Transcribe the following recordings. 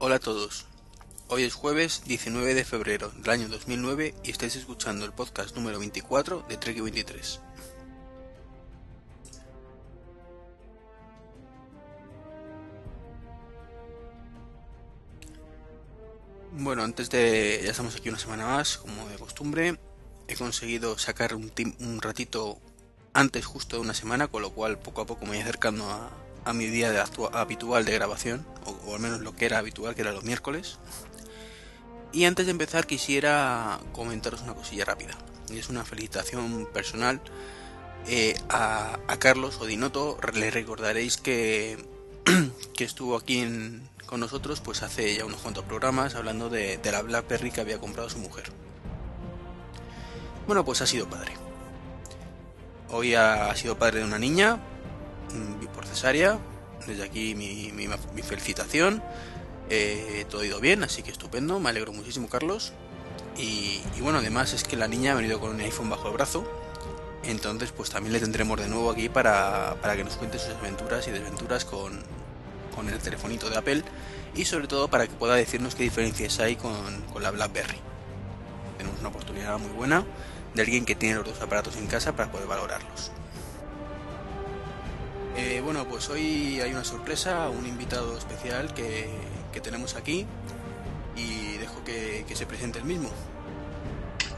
Hola a todos. Hoy es jueves 19 de febrero del año 2009 y estáis escuchando el podcast número 24 de Trek 23. Bueno, antes de... ya estamos aquí una semana más, como de costumbre. He conseguido sacar un, un ratito antes justo de una semana, con lo cual poco a poco me voy acercando a, a mi día habitual de grabación, o, al menos lo que era habitual, que era los miércoles. Y antes de empezar quisiera comentaros una cosilla rápida. Y es una felicitación personal eh, a, Carlos Odinoto. Le recordaréis que, que estuvo aquí con nosotros pues hace ya unos cuantos programas hablando de, de la BlackBerry que había comprado su mujer. Bueno, pues ha sido padre. Hoy ha sido padre de una niña, Mm, por cesárea. Desde aquí mi, felicitación. Eh, todo ha ido bien, así que estupendo. Me alegro muchísimo, Carlos. Y, bueno, además es que la niña ha venido con un iPhone bajo el brazo. Entonces, pues también le tendremos de nuevo aquí para, para que nos cuente sus aventuras y desventuras con, con, el telefonito de Apple. Y sobre todo para que pueda decirnos qué diferencias hay con, con la BlackBerry. Tenemos una oportunidad muy buena de alguien que tiene los dos aparatos en casa para poder valorarlos. Eh, bueno, pues hoy hay una sorpresa, un invitado especial que, tenemos aquí y dejo que, se presente el mismo.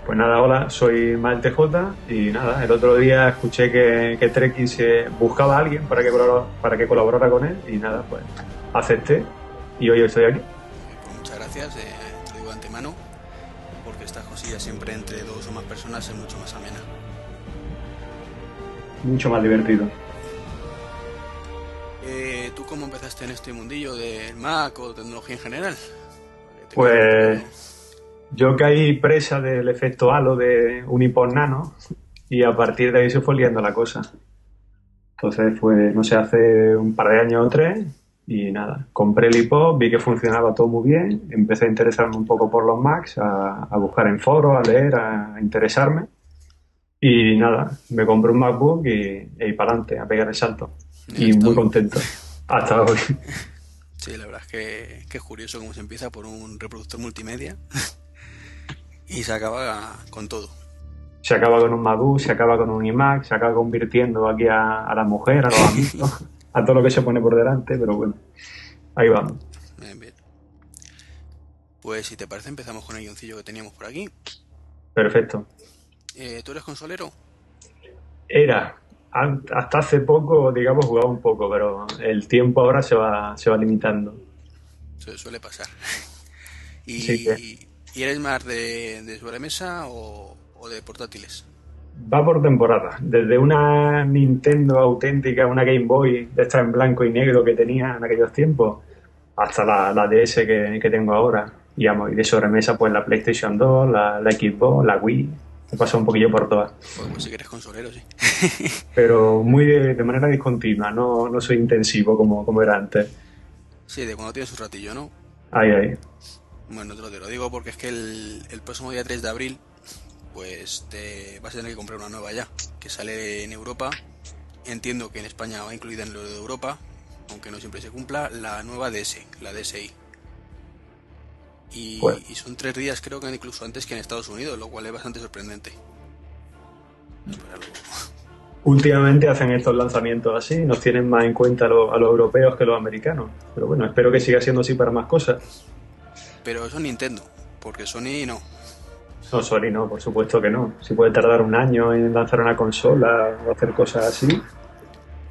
Pues nada, hola, soy Mal TJ y nada, el otro día escuché que, que se buscaba a alguien para que, colaborara, para que colaborara con él y nada, pues acepté y hoy estoy aquí. Pues muchas gracias, eh, te digo de antemano, porque estas cosillas siempre entre dos o más personas es mucho más amena. Mucho más divertido. Eh, ¿Tú cómo empezaste en este mundillo del Mac o tecnología en general? Pues yo caí presa del efecto halo de un iPod Nano y a partir de ahí se fue liando la cosa. Entonces fue, no sé, hace un par de años o tres y nada, compré el iPod, vi que funcionaba todo muy bien, empecé a interesarme un poco por los Macs, a, buscar en foros, a leer, a, interesarme y nada, me compré un MacBook y, y ahí para adelante, a pegar el salto y muy contento hasta hoy. Sí, la verdad es que, es curioso cómo se empieza por un reproductor multimedia y se acaba con todo. Se acaba con un Madu, se acaba con un iMac, se acaba convirtiendo aquí a, la mujer, a los amigos, a todo lo que se pone por delante, pero bueno, ahí vamos. Bien, bien. Pues si te parece empezamos con el guioncillo que teníamos por aquí. Perfecto. Eh, ¿Tú eres consolero? Era, hasta hace poco, digamos, jugaba un poco, pero el tiempo ahora se va, se va limitando. suele pasar. ¿Y, eres más de, de sobremesa o, de portátiles? Va por temporada. Desde una Nintendo auténtica, una Game Boy de esta en blanco y negro que tenía en aquellos tiempos, hasta la, la DS que, que, tengo ahora. Y, y de sobremesa, pues la PlayStation 2, la, la Xbox, la Wii, He pasado un poquillo por todas. Pues, si que eres consolero, sí. Pero muy de, manera discontinua, no, no soy intensivo como, como era antes. Sí, de cuando tienes un ratillo, ¿no? Ahí, ahí. Bueno, te lo, digo porque es que el, el, próximo día 3 de abril, pues te vas a tener que comprar una nueva ya, que sale en Europa. Entiendo que en España va incluida en lo de Europa, aunque no siempre se cumpla, la nueva DS, la DSi. Y, son tres días, creo que incluso antes que en Estados Unidos, lo cual es bastante sorprendente. Últimamente hacen estos lanzamientos así, nos tienen más en cuenta a los, europeos que los americanos. Pero bueno, espero que siga siendo así para más cosas. Pero eso es Nintendo, porque Sony no. No, Sony no, por supuesto que no. Si puede tardar un año en lanzar una consola o hacer cosas así,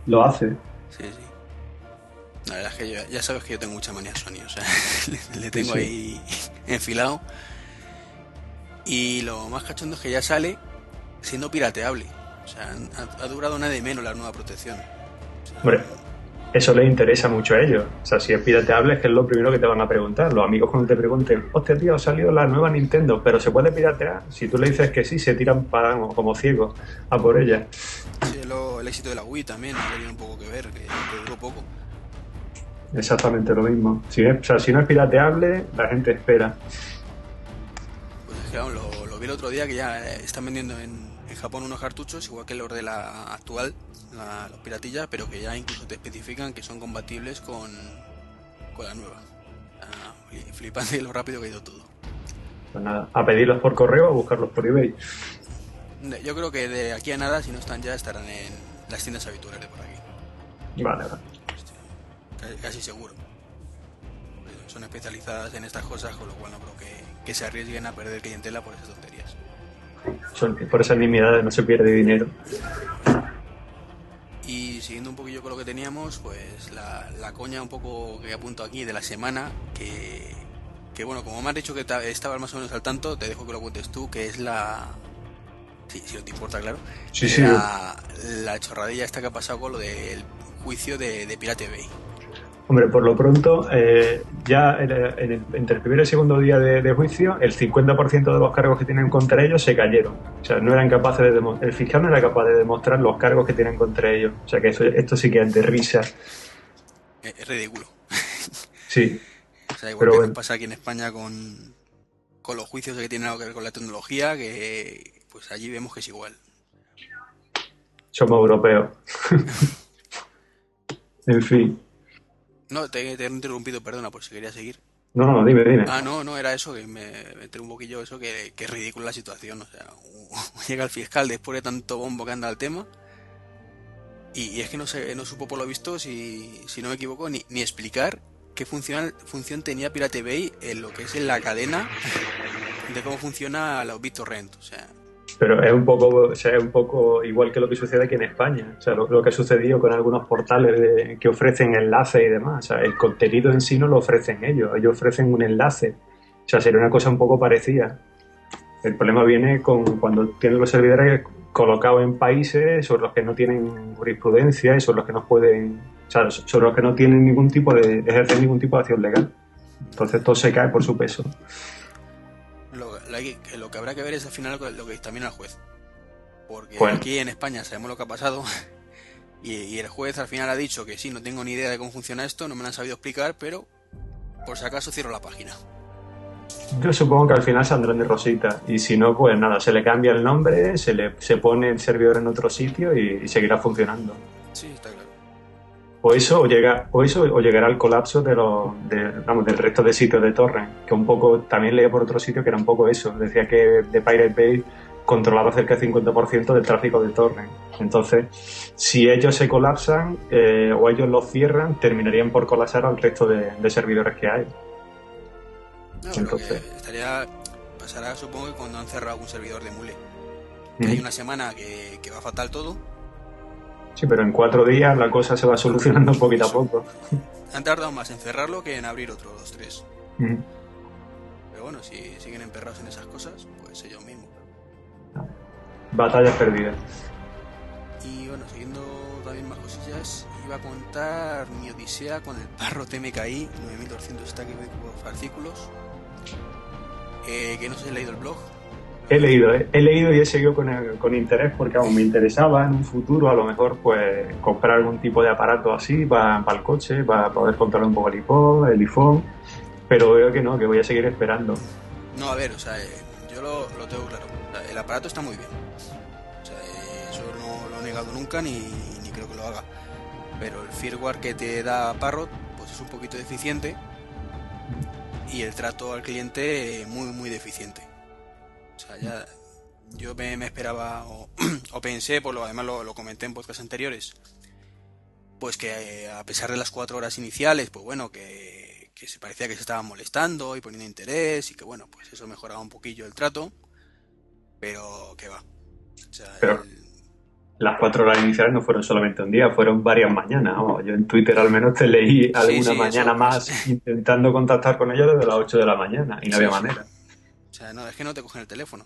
lo hace. Sí, sí. La verdad es que ya sabes que yo tengo mucha manía a Sony, o sea, le, tengo ahí enfilado. Y lo más cachondo es que ya sale siendo pirateable. O sea, ha, durado nada de menos la nueva protección. Hombre, eso les interesa mucho a ellos. O sea, si es pirateable es que es lo primero que te van a preguntar. Los amigos cuando te pregunten, hostia tío, ha salido la nueva Nintendo, pero ¿se puede piratear? Si tú le dices que sí, se tiran para, como ciegos a por ella. Sí, el éxito de la Wii también ha tenido un poco que ver, que duró poco. Exactamente lo mismo. Si, o sea, si no es pirateable, la gente espera. Pues es que lo, vi el otro día que ya eh, están vendiendo en, Japón unos cartuchos, igual que los de la actual, la, los piratillas, pero que ya incluso te especifican que son compatibles con, con la nueva. Ah, flipante lo rápido que ha ido todo. Pues nada, a pedirlos por correo o a buscarlos por eBay. Yo creo que de aquí a nada, si no están ya, estarán en las tiendas habituales de por aquí. Vale, vale. Casi seguro. Son especializadas en estas cosas, con lo cual no creo que, que se arriesguen a perder clientela por esas tonterías. Son, por esas nimiedades no se pierde dinero. Y siguiendo un poquillo con lo que teníamos, pues la, la coña un poco que apunto aquí de la semana, que, que bueno, como me has dicho que estabas más o menos al tanto, te dejo que lo cuentes tú, que es la, Sí, si no te importa, claro. Sí, sí. La, chorradilla esta que ha pasado con lo del juicio de, Pirate Bay. Hombre, por lo pronto, eh, ya entre el primer y el segundo día de, juicio, el 50% de los cargos que tienen contra ellos se cayeron. O sea, no eran capaces de el fiscal no era capaz de demostrar los cargos que tienen contra ellos. O sea, que esto sí que es de risa. Es, ridículo. Sí. O sea, igual que pasa aquí en España con, con los juicios que tienen algo que ver con la tecnología, que pues allí vemos que es igual. Somos europeos. en fin. No, te, he interrumpido, perdona, por si quería seguir. No, no, dime, dime. Ah, no, no, era eso, que me entré un poquillo eso, que, que es ridículo la situación. O sea, llega el fiscal después de tanto bombo que anda al tema. Y, es que no, sé, no supo por lo visto, si, si no me equivoco, ni, ni explicar qué función, función tenía Pirate Bay en lo que es en la cadena de cómo funciona la BitTorrent. O sea, pero es un poco es un poco igual que lo que sucede aquí en España. O sea lo, que ha sucedido con algunos portales que ofrecen enlaces y demás. O sea el contenido en sí no lo ofrecen ellos. Ellos ofrecen un enlace. O sea sería una cosa un poco parecida. El problema viene con cuando tienen los servidores colocados en países sobre los que no tienen jurisprudencia y sobre los que no pueden o sea sobre los que no tienen ningún tipo de ejercer ningún tipo de acción legal. Entonces todo se cae por su peso lo que habrá que ver es al final lo que también al juez. Porque aquí en España sabemos lo que ha pasado y, el juez al final ha dicho que sí, no tengo ni idea de cómo funciona esto, no me lo han sabido explicar, pero por si acaso cierro la página. Yo supongo que al final saldrán de rosita y si no, pues nada, se le cambia el nombre, se le se pone el servidor en otro sitio y, seguirá funcionando. O eso, o, llega, o eso, o llegará al colapso de los, vamos, del resto de sitios de Torrent, que un poco, también leí por otro sitio que era un poco eso, decía que The Pirate Bay controlaba cerca del 50% del tráfico de Torrent. Entonces, si ellos se colapsan eh, o ellos lo cierran, terminarían por colapsar al resto de, servidores que hay. Entonces, estaría, pasará supongo que cuando han cerrado un servidor de Mule. Que hay una semana que, que va fatal todo Sí, pero en cuatro días la cosa se va solucionando poquito a poco. Han tardado más en cerrarlo que en abrir otro, dos, tres. Pero bueno, si siguen emperrados en esas cosas, pues ellos mismos. Batallas perdidas. Y bueno, siguiendo también más cosillas, iba a contar mi odisea con el parro TMKI, 9200 stack artículos. Eh, que no sé si he leído el blog, He leído, eh. he leído y he seguido con, interés porque aún me interesaba en un futuro a lo mejor pues comprar algún tipo de aparato así para, el coche, para poder controlar un poco el iPhone, el iPhone, pero veo que no, que voy a seguir esperando. No, a ver, o sea, eh, yo lo, tengo claro. el aparato está muy bien. O sea, eh, eso no lo he negado nunca ni, ni creo que lo haga. Pero el firmware que te da Parrot pues es un poquito deficiente y el trato al cliente muy muy deficiente. O sea, ya yo me, esperaba o, pensé, por lo además lo, comenté en podcast anteriores, pues que eh, a pesar de las cuatro horas iniciales, pues bueno, que, se parecía que se estaban molestando y poniendo interés y que bueno, pues eso mejoraba un poquillo el trato, pero que va. pero las cuatro horas iniciales no fueron solamente un día, fueron varias mañanas. yo en Twitter al menos te leí alguna mañana más intentando contactar con ellos desde las 8 de la mañana y no había manera. O sea, no, es que no te cogen el teléfono.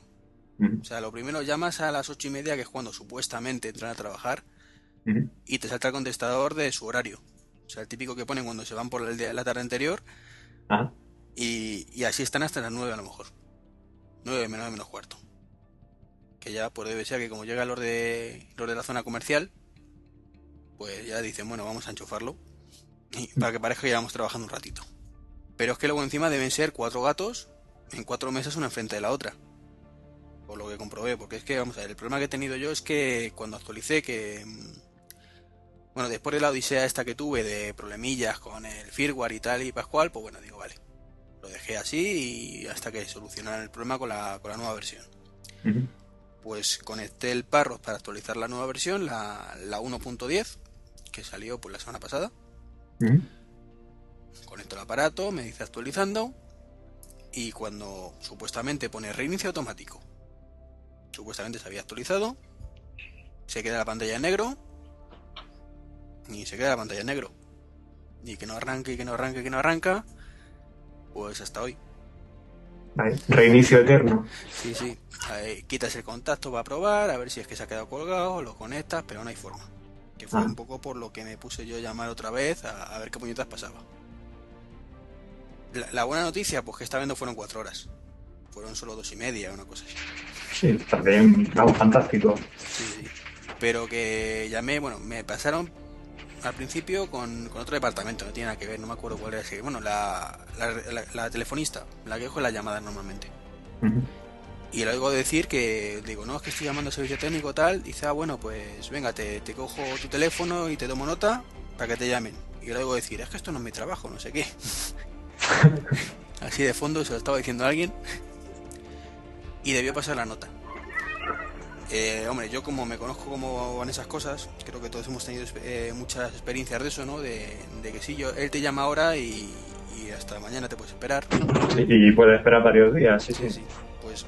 O sea, lo primero llamas a las ocho y media, que es cuando supuestamente entran a trabajar, y te salta el contestador de su horario. O sea, el típico que ponen cuando se van por el día, la tarde anterior. Y, así están hasta las nueve a lo mejor. Nueve menos menos cuarto. Que ya pues debe ser que como llega los de, los de la zona comercial, pues ya dicen, bueno, vamos a enchufarlo. Y para que parezca que llevamos trabajando un ratito. Pero es que luego encima deben ser cuatro gatos en cuatro mesas una enfrente de la otra. Por lo que comprobé, porque es que, vamos a ver, el problema que he tenido yo es que cuando actualicé, que. Mm, bueno, después de la odisea esta que tuve de problemillas con el firmware y tal y pascual, pues bueno, digo, vale. dejé así y hasta que solucionaran el problema con la, con la nueva versión. Pues conecté el Parrot para actualizar la nueva versión, la, la 1.10, que salió pues la semana pasada. Conecto el aparato, me dice actualizando y cuando supuestamente pone reinicio automático, supuestamente se había actualizado, se queda la pantalla en negro y se queda la pantalla en negro y que no arranque y que no arranque y que no arranca, pues hasta hoy. Reinicio eterno. Sí, sí. Ahí quitas el contacto para probar, a ver si es que se ha quedado colgado, lo conectas, pero no hay forma. Que fue Ah. un poco por lo que me puse yo a llamar otra vez a, a ver qué puñetas pasaba. La, la buena noticia, pues que esta vez no fueron cuatro horas. Fueron solo dos y media, una cosa así. Sí, también, vamos, fantástico. Sí, sí. Pero que llamé, bueno, me pasaron al principio con, con otro departamento, no tiene nada que ver, no me acuerdo cuál era ese. Bueno, la, la, la- la telefonista, la que coge las llamadas normalmente. Y le oigo decir que, digo, no, es que estoy llamando a servicio técnico tal. Dice, ah, bueno, pues venga, te, te cojo tu teléfono y te tomo nota para que te llamen. Y le oigo decir, es que esto no es mi trabajo, no sé qué. Así de fondo se lo estaba diciendo a alguien. Y debió pasar la nota. Eh, hombre, yo como me conozco cómo van esas cosas, creo que todos hemos tenido eh, muchas experiencias de eso, ¿no? De, de que sí, yo, él te llama ahora y, y hasta mañana te puedes esperar. Sí, y puede esperar varios días, sí, Sí, sí. sí. Pues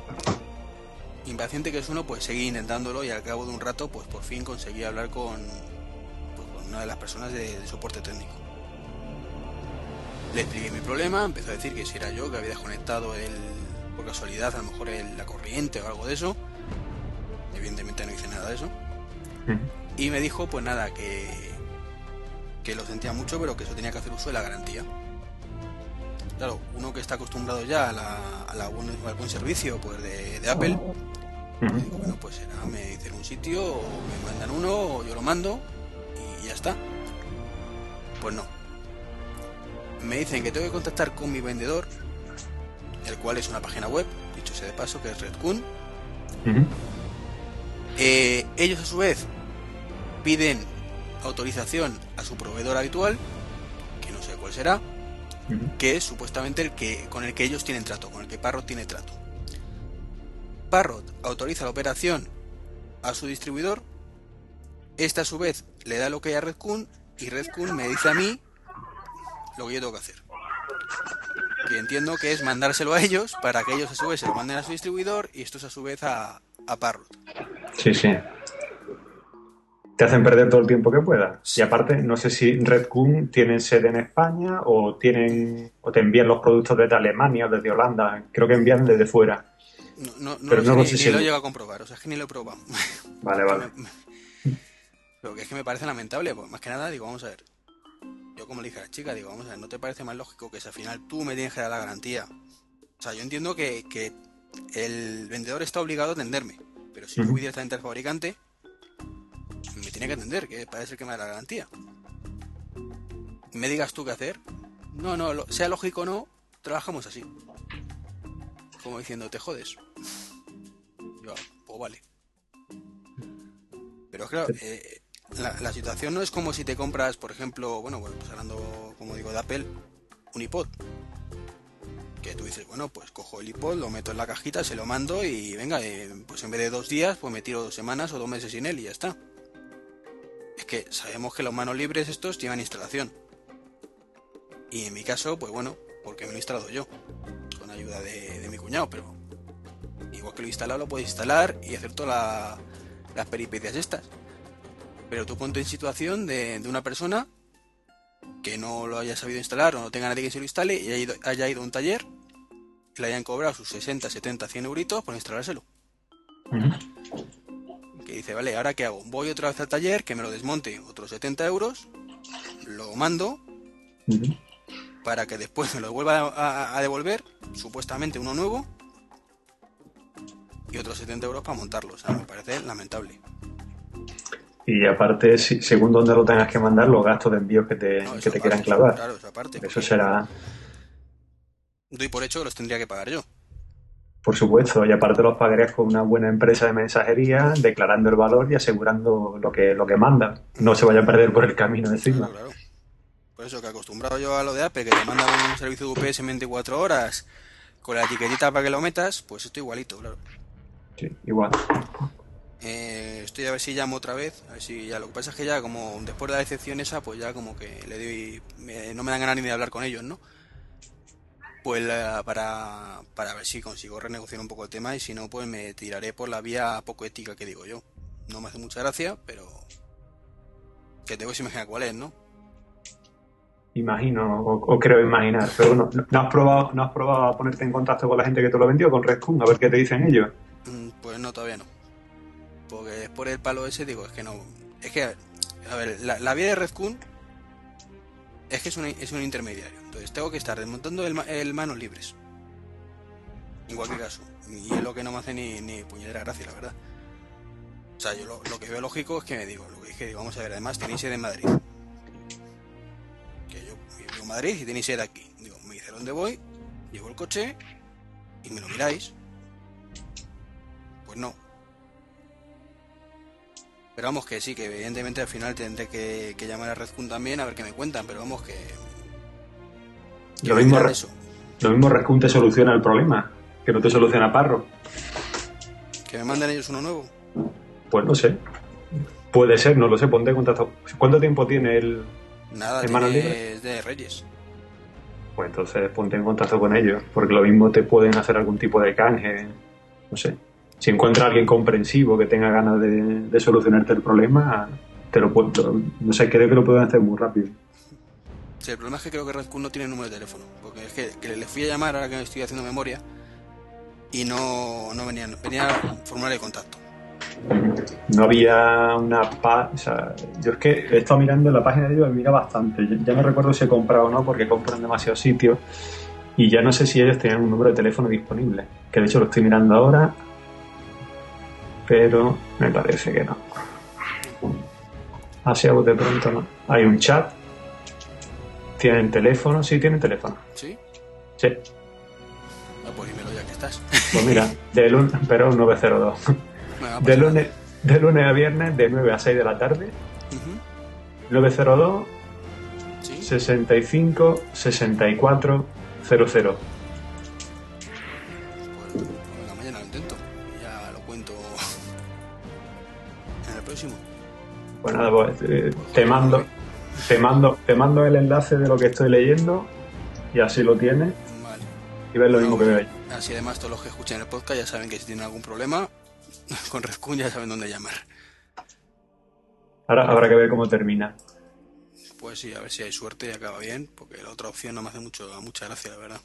impaciente que es uno, pues seguí intentándolo y al cabo de un rato, pues por fin conseguí hablar con, pues, con una de las personas de, de soporte técnico. Le expliqué mi problema, empezó a decir que si era yo que había desconectado el, por casualidad, a lo mejor el- la corriente o algo de eso. Evidentemente no hice nada de eso. Y me dijo, pues nada, que, que lo sentía mucho, pero que eso tenía que hacer uso de la garantía. Claro, uno que está acostumbrado ya a la, a la buen- al buen servicio pues de, de Apple, Ujú. digo, bueno, pues será, me dicen un sitio, o me mandan uno, o yo lo mando, y ya está. Pues no. Me dicen que tengo que contactar con mi vendedor, el cual es una página web, dicho sea de paso, que es Redcon, Ujú. Eh, ellos a su vez piden autorización a su proveedor habitual, que no sé cuál será, que es supuestamente el que con el que ellos tienen trato, con el que Parrot tiene trato. Parrot autoriza la operación a su distribuidor, este a su vez le da lo que hay a Redcon y Redcon me dice a mí lo que yo tengo que hacer. Que entiendo que es mandárselo a ellos para que ellos a su vez se lo manden a su distribuidor y estos a su vez a, a Parrot. Sí, sí. Te hacen perder todo el tiempo que puedas. Y aparte, no sé si Redcoon tienen sede en España o tienen o te envían los productos desde Alemania o desde Holanda. Creo que envían desde fuera. No, no, no Pero lo no sé, lo ni, sé ni lo si- llego a comprobar, o sea, es que ni lo he probado. Vale, vale. Pero que es que me parece lamentable, pues más que nada, digo, vamos a ver. Yo como le dije a la chica, digo, vamos a ver, ¿no te parece más lógico que si al final tú me tienes que dar la garantía? O sea, yo entiendo que, que el vendedor está obligado a atenderme, pero si yo voy directamente al fabricante, me tiene que atender, que parece el que me da la garantía. Me digas tú qué hacer. No, no, lo- sea lógico o no, trabajamos así. Como diciendo, te jodes. Yo, pues vale. Pero claro, eh, la, situación no es como si te compras, por ejemplo, bueno, bueno, pues hablando, como digo, de Apple, un iPod. Que tú dices, bueno, pues cojo el iPod, lo meto en la cajita, se lo mando y venga, eh, pues en vez de dos días, pues me tiro dos semanas o dos meses sin él y ya está. Es que sabemos que los manos libres estos llevan instalación. Y en mi caso, pues bueno, porque me lo he instalado yo, con ayuda de, mi cuñado, pero igual que lo he instalado, lo puedes instalar y hacer todas la- las peripecias estas. Pero tú ponte en situación de, de una persona que no lo haya sabido instalar o no tenga nadie que se lo instale y haya ido, haya ido a un taller y le hayan cobrado sus 60, 70, 100 euritos por instalárselo. Que dice, vale, ¿ahora qué hago? Voy otra vez al taller, que me lo desmonte otros 70 euros, lo mando para que después me lo vuelva a, a- a devolver, supuestamente uno nuevo, y otros 70 euros para montarlo. O sea, me parece lamentable. Y aparte, si- según donde lo tengas que mandar, los gastos de envío que te, No, que te aparte, quieran clavar. Claro, eso aparte. Eso será, Doy por hecho que los tendría que pagar yo. por supuesto, y aparte los pagarías con una buena empresa de mensajería, declarando el valor y asegurando lo que, lo que mandan. No se vaya a perder por el camino encima. Claro, claro. Por eso que acostumbrado yo a lo de Apple, que te mandan un servicio de UPS en 24 horas con la etiquetita para que lo metas, pues esto igualito, claro. Sí, igual. Eh, estoy a ver si llamo otra vez, a ver si ya lo que pasa es que ya como después de la decepción esa, pues ya como que le doy, me- no me dan ganas ni de hablar con ellos, ¿no? Pues la- para, para ver si consigo renegociar un poco el tema y si no, pues me tiraré por la vía poco ética que digo yo. No me hace mucha gracia, pero que tengo que imaginar cuál es, ¿no? Imagino, o, o creo imaginar. Pero bueno, ¿no- ¿no has probado, no has probado a ponerte en contacto con la gente que te lo vendió, con Redcon, a ver qué te dicen ellos? Mm, Pues no, todavía no. Porque por el palo ese digo, es que no. Es que, a ver, la, la vía de Redcon es que es un, es un intermediario. Entonces tengo que estar desmontando el, el manos libres. En cualquier caso. Y es lo que no me hace ni, ni puñetera gracia, la verdad. O sea, yo lo, lo que veo lógico es que me digo, lo que dije, digo, vamos a ver, además tenéis sede en Madrid. Que yo vivo en Madrid y tenéis sede aquí. Digo, me dice dónde voy, llevo el coche y me lo miráis. Pues no. Pero vamos que sí, que evidentemente al final tendré que, que llamar a Redcon también a ver qué me cuentan, pero vamos que... Lo mismo, eso. lo mismo Redcon te soluciona el problema, que no te soluciona Parro. Que me manden ellos uno nuevo. Pues no sé. Puede ser, no lo sé, ponte en contacto. ¿Cuánto tiempo tiene el...? Nada, es de Reyes. Pues entonces ponte en contacto con ellos, porque lo mismo te pueden hacer algún tipo de canje, no sé. Si encuentra alguien comprensivo que tenga ganas de, de solucionarte el problema, te lo puedo, no sé, creo que lo pueden hacer muy rápido. Sí, el problema es que creo que Redcon no tiene número de teléfono. Porque es que, que le fui a llamar ahora que estoy haciendo memoria y no, no venía, venía formulario de contacto. No había una pa o sea, yo es que he estado mirando la página de ellos, mira bastante. Ya- Ya no recuerdo si he comprado o no, porque compran demasiados sitios. Y ya no sé si ellos tenían un número de teléfono disponible. Que de hecho lo estoy mirando ahora. Pero me parece que no. Así a bote pronto no. Hay un chat. Tienen teléfono. Sí, tienen teléfono. ¿Sí? Sí. Ah, pues dímelo ya que estás. Pues mira, de lunes, pero un 902. Venga, De lunes, de lunes a viernes, de 9 a 6 de la tarde. nada. Ujú, 902 Sí. 65 64 00. Pues nada, pues, eh, te mando, te mando, te mando el enlace de lo que estoy leyendo y así lo tienes Vale. y ves lo mismo que veo ahí. Así además todos los que escuchen el podcast ya saben que si tienen algún problema con Redcon ya saben dónde llamar. Ahora habrá que ver cómo termina. Pues sí, a ver si hay suerte y acaba bien, porque la otra opción no me hace mucho, mucha gracia, la verdad.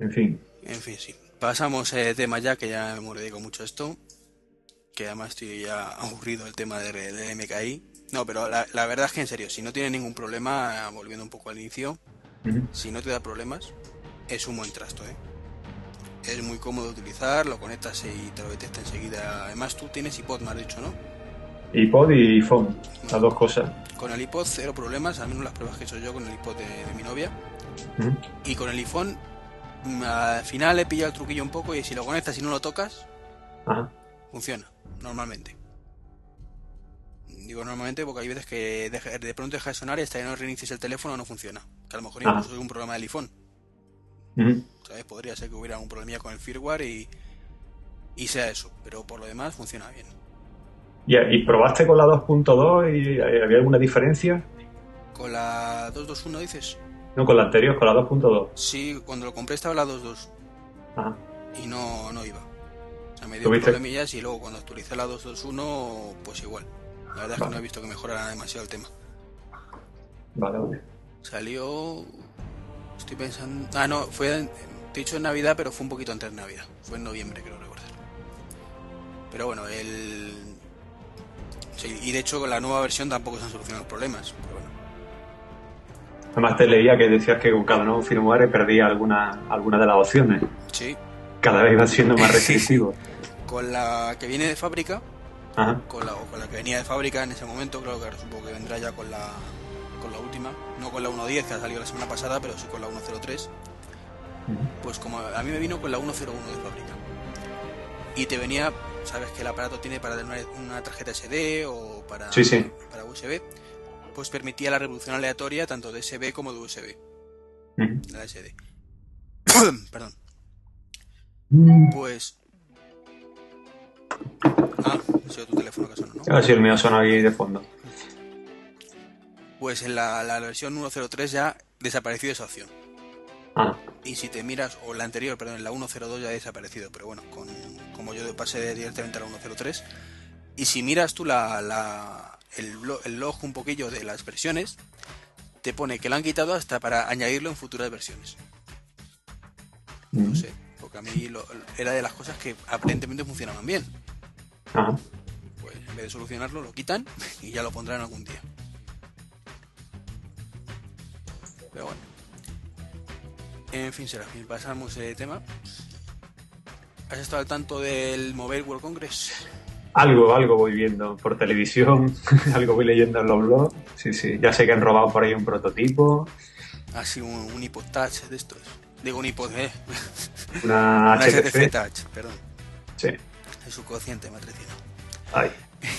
En fin, En fin, sí. Pasamos eh, tema ya, que ya me dedico mucho a esto. Que además estoy ya aburrido del tema de, de MKI. No, pero la, la verdad es que en serio, si no tiene ningún problema, volviendo un poco al inicio, si no te da problemas, es un buen trasto, ¿eh? Es muy cómodo de utilizar, lo conectas y te lo detecta enseguida. Además, tú tienes iPod, me has dicho, ¿no? iPod y iPhone, las dos cosas. Con el iPod, cero problemas, al menos las pruebas que he hecho yo con el iPod de, de mi novia. Y con el iPhone, mm, al final he pillado el truquillo un poco y si lo conectas y no lo tocas, Ajá. funciona, normalmente. Digo normalmente porque hay veces que de pronto deja de sonar y hasta que no reinicies el teléfono no funciona. Que a lo mejor Ah. incluso es un problema del iPhone. Podría ser que hubiera un problemilla con el firmware y, y sea eso. Pero por lo demás funciona bien. ¿Y, y probaste con la 2.2 y había alguna diferencia? Con la 221 dices. No, con la anterior, con la 2.2. Sí, cuando lo compré estaba la 2.2 Ajá. y no, no iba. O sea, me dio ¿Tuviste? problemillas y luego cuando actualicé la 221 pues igual. La verdad es que no he visto que mejorara demasiado el tema. Vale, vale. Salió. Estoy pensando. Ah, no, fue. en- Te he dicho en Navidad, pero fue un poquito antes de Navidad. Fue en noviembre, creo recordar. Pero bueno, el. Sí, y de hecho con la nueva versión tampoco se han solucionado los problemas. Pero bueno. Además te leía que decías que con cada nuevo firmware perdía alguna, alguna de las opciones. Sí, Cada vez iban siendo más restrictivos. con la que viene de fábrica, Ajá. con la, o con la que venía de fábrica en ese momento, creo que ahora supongo que vendrá ya con la, con la última. No con la 1.10 que ha salido la semana pasada, pero sí con la 1.03. Ujú. Pues como a mí me vino con la 101 de fábrica. Y te venía, sabes que el aparato tiene para tener una, una tarjeta SD o para, Sí, sí. para USB. pues permitía la revolución aleatoria tanto de SB como de USB. Ujú. La SD. Perdón. Mm. Pues. Ah, ha sido tu teléfono que sonó, ¿no? A ver si el mío suena aquí de fondo. Pues en la, la versión 1.03 ya desapareció esa opción. Ah, Y si te miras, o la anterior, perdón, en la 1.02 ya ha desaparecido, pero bueno, con, como yo pasé directamente a la 1.03. Y si miras tú la, la- el, el log un poquillo de las versiones, te pone que lo han quitado hasta para añadirlo en futuras versiones. mm. No sé, porque a mí lo- era de las cosas que aparentemente funcionaban bien. Ajá. Pues en vez de solucionarlo, lo quitan y ya lo pondrán algún día. Pero bueno. En fin, Serafín, pasamos de tema. ¿Has estado al tanto del Mobile World Congress? Algo, algo voy viendo por televisión, algo voy leyendo en los blogs. Sí, sí, ya sé que han robado por ahí un prototipo, Así un, un iPod Touch de estos. Digo un iPod, eh. una Una HTC. Touch, perdón. Sí. Es su cociente matricino. Ay.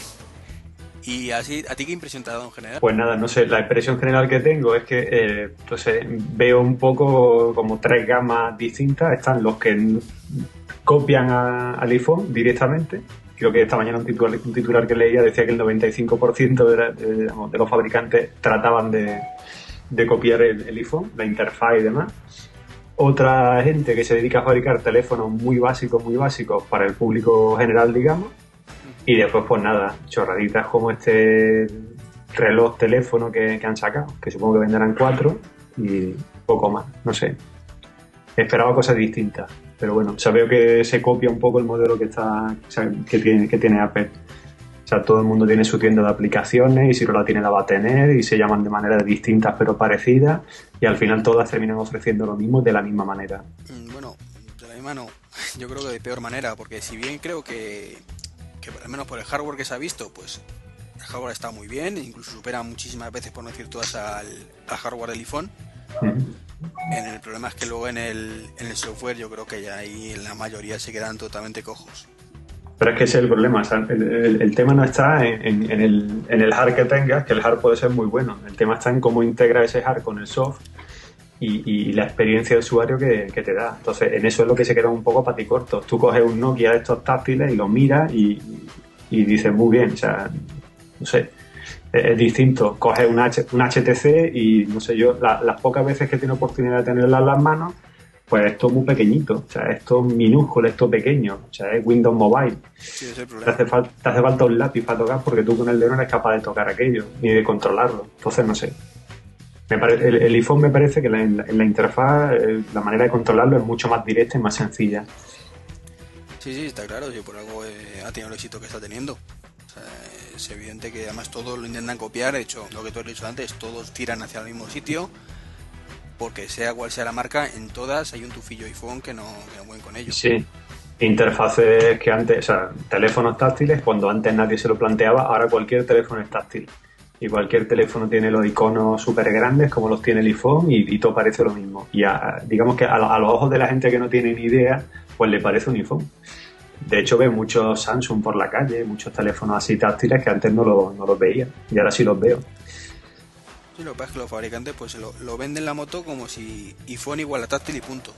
Y así, ¿a ti qué impresión te ha dado en general? Pues nada, no sé, la impresión general que tengo es que eh, no sé, veo un poco como tres gamas distintas. Están los que copian a- al iPhone directamente. Creo que esta mañana un titular, un titular que leía decía que el 95% de, la- de- de los fabricantes trataban de, de copiar el, el iPhone, la interfaz y demás. Otra gente que se dedica a fabricar teléfonos muy básicos, muy básicos para el público general, digamos. Y después, pues nada, chorraditas como este reloj teléfono que, han sacado, que supongo que venderán cuatro y poco más, no sé. Esperaba cosas distintas, pero bueno, o veo que se copia un poco el modelo que está que tiene, que tiene Apple. O sea, todo el mundo tiene su tienda de aplicaciones y si no la tiene la va a tener y se llaman de maneras distintas pero parecidas y al final todas terminan ofreciendo lo mismo de la misma manera. Mm, Bueno, de la misma no. Yo creo que de peor manera, porque si bien creo que, que al menos por el hardware que se ha visto, pues el hardware está muy bien, incluso supera muchísimas veces, por no decir todas, al, al hardware del iPhone. En el problema es que luego en el, en el software yo creo que ya ahí en la mayoría se quedan totalmente cojos. Pero es que ese es el problema. o sea, el, tema no está en, el, en el hard que tengas, que el hard puede ser muy bueno. El tema está en cómo integra ese hard con el soft y, la experiencia de usuario que, te da. Entonces, en eso es lo que se queda un poco paticorto. Tú coges un Nokia de estos táctiles y lo miras y, dices muy bien. O sea, no sé. Es, distinto. Coges un, HTC y, no sé yo, la- las pocas veces que tiene oportunidad de tenerla en las manos, pues esto es muy pequeñito. O sea, esto es minúsculo, esto es pequeño. O sea, es Windows Mobile. Sí, ese Te hace, falta, te hace falta un lápiz para tocar porque tú con el dedo no eres capaz de tocar aquello, ni de controlarlo. Entonces, no sé. Me pare- el, el iPhone me parece que la- en, la, en la interfaz eh, la manera de controlarlo es mucho más directa y más sencilla. Sí, sí, está claro, sí, por algo eh, ha tenido el éxito que está teniendo. O sea, es evidente que además todos lo intentan copiar, de hecho, lo que tú has dicho antes, todos tiran hacia el mismo sitio, porque sea cual sea la marca, en todas hay un tufillo iPhone que no, que no pueden con ellos. Sí. Interfaces que antes, o sea, teléfonos táctiles, cuando antes nadie se lo planteaba, ahora cualquier teléfono es táctil. Y cualquier teléfono tiene los iconos súper grandes como los tiene el iPhone y, todo parece lo mismo. Y a- digamos que a, los ojos de la gente que no tiene ni idea, pues le parece un iPhone. De hecho, veo muchos Samsung por la calle, muchos teléfonos así táctiles que antes no, lo- no los veía. Y ahora sí los veo. Sí, lo que pasa es que los fabricantes pues lo, lo venden la moto como si iPhone igual a táctil y punto.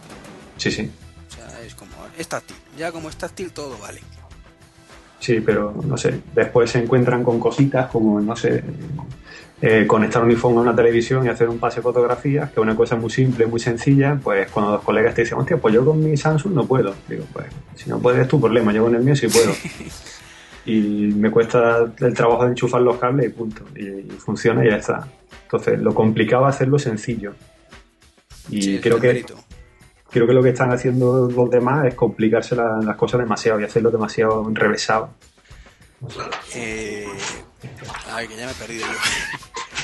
Sí, sí. O sea, es como, es táctil. Ya como es táctil todo vale. Sí, pero no sé. Después se encuentran con cositas como, no sé, eh, conectar un iPhone a una televisión y hacer un pase de fotografías, que es una cosa muy simple, muy sencilla. Pues cuando los colegas te dicen, hostia, pues yo con mi Samsung no puedo. Digo, pues si no puedes es tu problema, yo con el mío sí puedo. y me cuesta el trabajo de enchufar los cables y punto. Y, y funciona y ya está. Entonces, lo complicado es hacerlo sencillo. Y Sí, creo que creo que lo que están haciendo los demás es complicarse la- las cosas demasiado y hacerlo demasiado enrevesado. Eh... Ay, que ya me he perdido yo.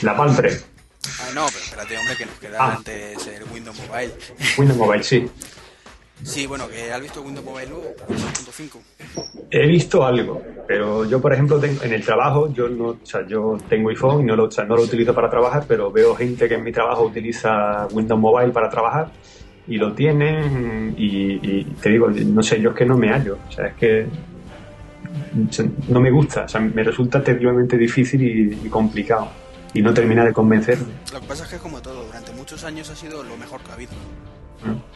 La Palm 3, Ah, no, pero espérate, hombre, que nos queda Ah. antes el Windows Mobile. Windows Mobile, sí. Sí, bueno, que has visto Windows Mobile nuevo, 6.5. He visto algo, pero yo, por ejemplo, tengo, en el trabajo, yo no, o sea, yo tengo iPhone y no lo, o sea, no lo utilizo para trabajar, pero veo gente que en mi trabajo utiliza Windows Mobile para trabajar y lo tienen y, y te digo, no sé, yo es que no me hallo, o sea, es que no me gusta, o sea, me resulta terriblemente difícil y, y complicado. y no termina de convencerme. Lo que pasa es que como todo, durante muchos años ha sido lo mejor que ha habido. Mm.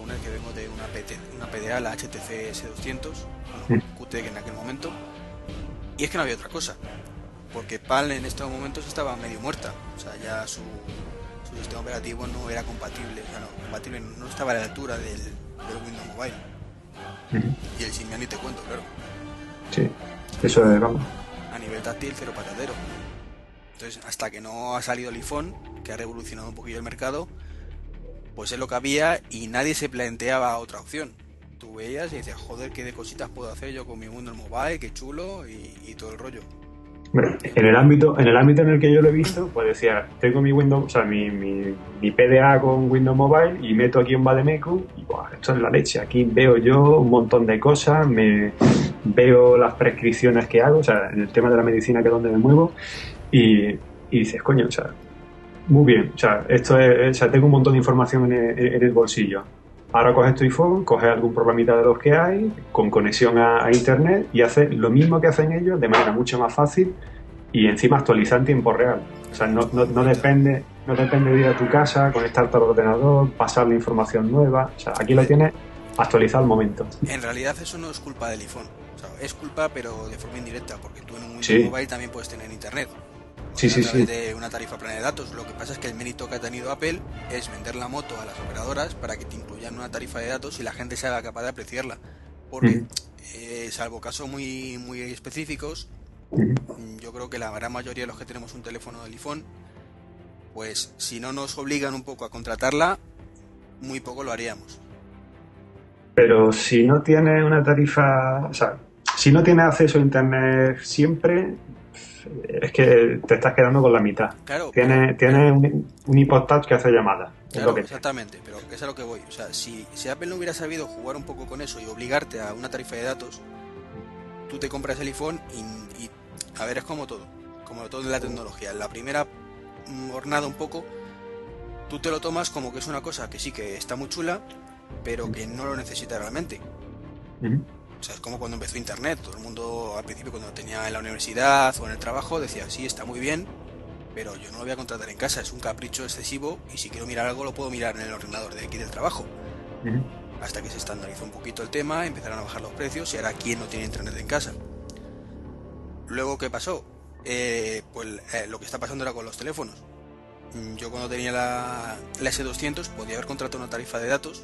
Vez que vengo de una, PT, una PDA, la HTC S200, Mm. QT en aquel momento, y es que no había otra cosa, porque PAL en estos momentos estaba medio muerta, o sea, ya su, su sistema operativo no era compatible, o sea, no, compatible, no estaba a la altura del, del Windows Mobile, y el Symbian ni te cuento, claro. Sí, eso es, vamos. a nivel táctil cero patatero. Entonces, hasta que no ha salido el iPhone, que ha revolucionado un poquillo el mercado, pues es lo que había y nadie se planteaba otra opción. Tú veías y decías, joder, qué cositas puedo hacer yo con mi Windows Mobile, qué chulo y, todo el rollo. Hombre, en el ámbito en el ámbito en el que yo lo he visto, pues decía, tengo mi Windows, o sea, mi, mi, mi PDA con Windows Mobile y meto aquí un Bademecum y buah, esto es la leche. Aquí veo yo un montón de cosas, me veo las prescripciones que hago, o sea, en el tema de la medicina que es donde me muevo y, y dices, coño, o sea, muy bien, o sea, esto es, o sea, tengo un montón de información en el, en el bolsillo. Ahora coges tu iPhone, coges algún programita de los que hay, con conexión a, a internet y haces lo mismo que hacen ellos de manera mucho más fácil y encima actualizar en tiempo real. O sea, no, no, no depende no depende de ir a tu casa, conectarte al ordenador, pasar la información nueva. O sea, aquí lo tienes actualizado al momento. En realidad eso no es culpa del iPhone. O sea, es culpa pero de forma indirecta, porque tú en un Sí. Mobile también puedes tener internet. Sí, sí, sí. de una tarifa plana de datos. Lo que pasa es que el mérito que ha tenido Apple es vender la moto a las operadoras para que te incluyan una tarifa de datos y la gente se haga capaz de apreciarla. Porque, eh, salvo casos muy, muy específicos, mm, yo creo que la gran mayoría de los que tenemos un teléfono del iPhone, pues si no nos obligan un poco a contratarla, muy poco lo haríamos. Pero si no tienes una tarifa, o sea, si no tienes acceso a internet siempre, es que te estás quedando con la mitad. Claro, Tienes, tienes un, un iPod Touch que hace llamadas. es Claro, lo que exactamente, pero es a lo que voy. O sea, si, si Apple no hubiera sabido jugar un poco con eso y obligarte a una tarifa de datos, tú te compras el iPhone y, y, a ver, es como todo, como todo en la tecnología. En la primera hornada un poco, tú te lo tomas como que es una cosa que sí que está muy chula, pero que no lo necesitas realmente. O sea, es como cuando empezó Internet. Todo el mundo al principio cuando lo tenía en la universidad o en el trabajo decía, sí, está muy bien, pero yo no lo voy a contratar en casa, es un capricho excesivo y si quiero mirar algo lo puedo mirar en el ordenador de aquí del trabajo. Hasta que se estandarizó un poquito el tema, empezaron a bajar los precios y ahora quién no tiene internet en casa. Luego, ¿qué pasó? Eh, pues eh, lo que está pasando era con los teléfonos. Mm, Yo cuando tenía la, la S200 podía haber contratado una tarifa de datos,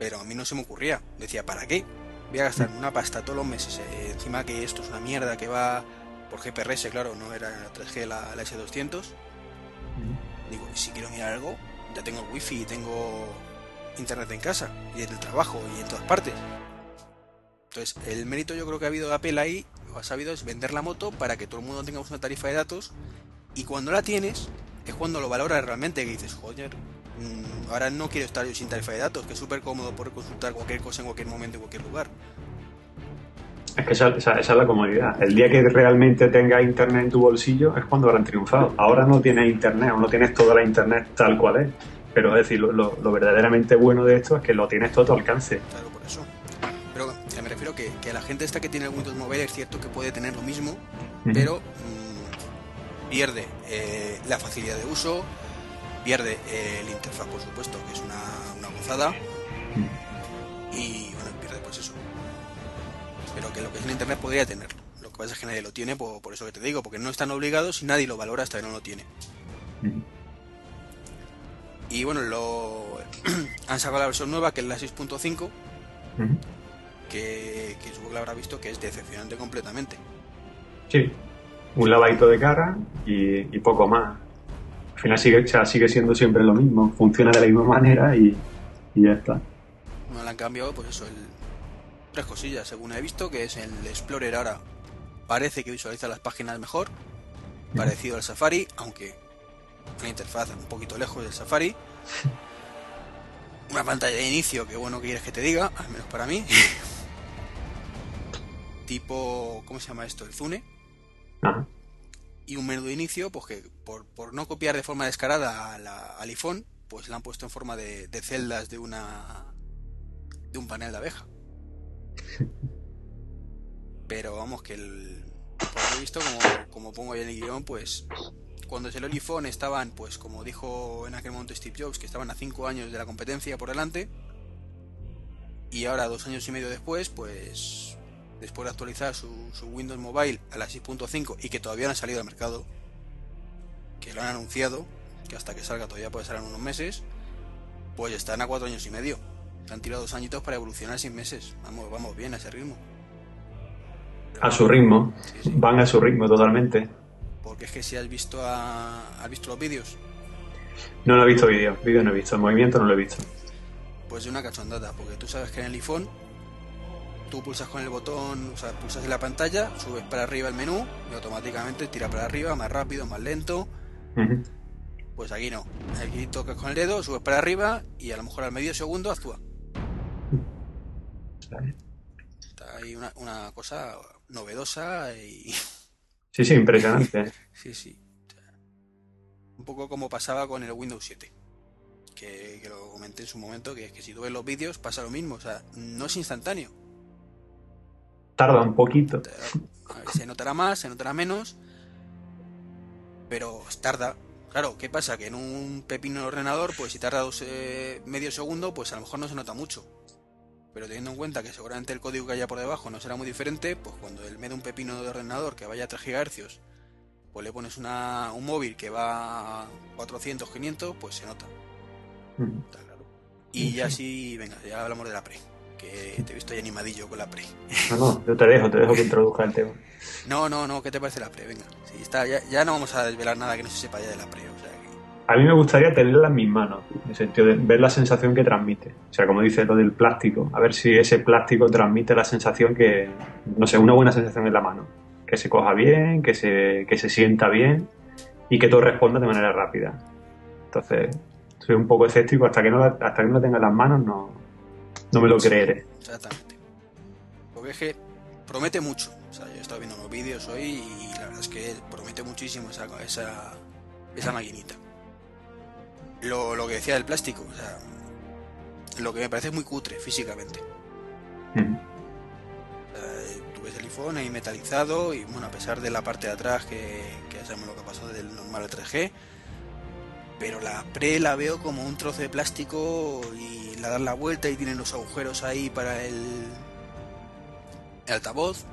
pero a mí no se me ocurría. Decía, ¿para qué? Voy a gastar una pasta todos los meses. eh, encima que esto es una mierda que va por GPRS, claro, no era 3G la, la S200. Digo, y si quiero mirar algo, ya tengo wifi y tengo internet en casa y en el trabajo y en todas partes. Entonces, el mérito yo creo que ha habido de Apple ahí, o ha sabido, es vender la moto para que todo el mundo tengamos una tarifa de datos y cuando la tienes es cuando lo valoras realmente, que dices, joder, mm, ahora no quiero estar yo sin tarifa de datos, que es súper cómodo poder consultar cualquier cosa en cualquier momento, en cualquier lugar. Es que esa, esa- esa es la comodidad. El día que realmente tengas internet en tu bolsillo es cuando habrán triunfado. Ahora no tienes internet o no tienes toda la internet tal cual es. Pero es decir, lo, lo- lo verdaderamente bueno de esto es que lo tienes todo a tu alcance. Claro, por eso. Pero me refiero que, que la gente esta que tiene el Windows Mobile es cierto que puede tener lo mismo, pero mm, pierde eh, la facilidad de uso, pierde eh, el interfaz, por supuesto, que es una, una gozada, y bueno, pierde pues eso. Pero que lo que es en internet podría tenerlo. Lo que pasa es que nadie lo tiene, por, por eso que te digo, porque no están obligados y nadie lo valora hasta que no lo tiene. Y bueno, lo han sacado la versión nueva, que es la 6.5, Ujú. que, que supongo que la habrá visto que es decepcionante completamente. Sí, un lavadito de cara y, y poco más. Al final sigue, o sea, sigue siendo siempre lo mismo, funciona de la misma manera y, y ya está. No le han cambiado, pues eso, el... tres cosillas, según he visto, que es el Explorer ahora parece que visualiza las páginas mejor, parecido al Safari, aunque una interfaz un poquito lejos del Safari. Una pantalla de inicio, que bueno quieres que te diga, al menos para mí. tipo, ¿cómo se llama esto? El Zune. Ajá. Y un menú de inicio, pues que por, por no copiar de forma descarada a la- al iPhone, pues la han puesto en forma de, celdas de una de un panel de abeja. Pero vamos que el, por lo visto, como, como pongo ahí en el guion, pues cuando el iPhone estaban, pues como dijo en aquel momento Steve Jobs, que estaban a 5 años de la competencia por delante. Y ahora, dos años y medio después, pues después de actualizar su, su Windows Mobile a la 6.5 y que todavía no ha salido al mercado, que lo han anunciado, que hasta que salga todavía puede salir en unos meses, pues están a cuatro años y medio. Han tirado dos añitos para evolucionar sin meses. Vamos, vamos bien a ese ritmo. A su ritmo. Sí, sí. Van a su ritmo totalmente. Porque es que si has visto a, has visto los vídeos, No lo he visto vídeo. Vídeo no he visto. El movimiento no lo he visto. pues de una cachondada, porque tú sabes que en el iPhone tú pulsas con el botón, o sea, pulsas en la pantalla, subes para arriba el menú y automáticamente tira para arriba, más rápido, más lento. Pues aquí no. Aquí tocas con el dedo, subes para arriba y a lo mejor al medio segundo actúa. Vale. Está ahí una, una cosa novedosa y Sí, sí, impresionante. sí, sí. Sea, Un poco como pasaba con el Windows 7. Que, que lo comenté en su momento, que es que si tú ves los vídeos pasa lo mismo. O sea, no es instantáneo. Tarda un poquito. Se notará más, se notará menos, pero tarda. Claro, ¿qué pasa? Que en un pepino de ordenador, pues si tarda dos, eh, medio segundo, pues a lo mejor no se nota mucho. Pero teniendo en cuenta que seguramente el código que haya por debajo no será muy diferente, pues cuando el medio un pepino de ordenador que vaya a 3 GHz, pues le pones una, un móvil que va a 400, 500, pues se nota. Está claro. Y ya sí, venga, ya hablamos de la pre. Que te he visto ya animadillo con la pre. No, no, yo te dejo, te dejo que introduzca el tema. No, no, no, ¿qué te parece la pre? Venga, sí, está, ya, ya no vamos a desvelar nada que no se sepa ya de la pre, o sea que... A mí me gustaría tenerla en mis manos, en el sentido de ver la sensación que transmite. O sea, como dice lo del plástico, a ver si ese plástico transmite la sensación que, no sé, una buena sensación en la mano. Que se coja bien, que se, que se sienta bien y que todo responda de manera rápida. Entonces, soy un poco escéptico, hasta que no la, hasta que no la tenga en las manos no, no me lo creeré. Exactamente. Porque es que promete mucho. O sea, yo he estado viendo unos vídeos hoy y la verdad es que promete muchísimo esa, esa, esa maquinita. Lo, lo que decía del plástico, o sea, lo que me parece muy cutre físicamente. O sea, tú ves el iPhone ahí metalizado y bueno, a pesar de la parte de atrás que, que ya sabemos lo que pasó del normal al 3G, pero la pre la veo como un trozo de plástico y la das la vuelta y tienen los agujeros ahí para el, el altavoz.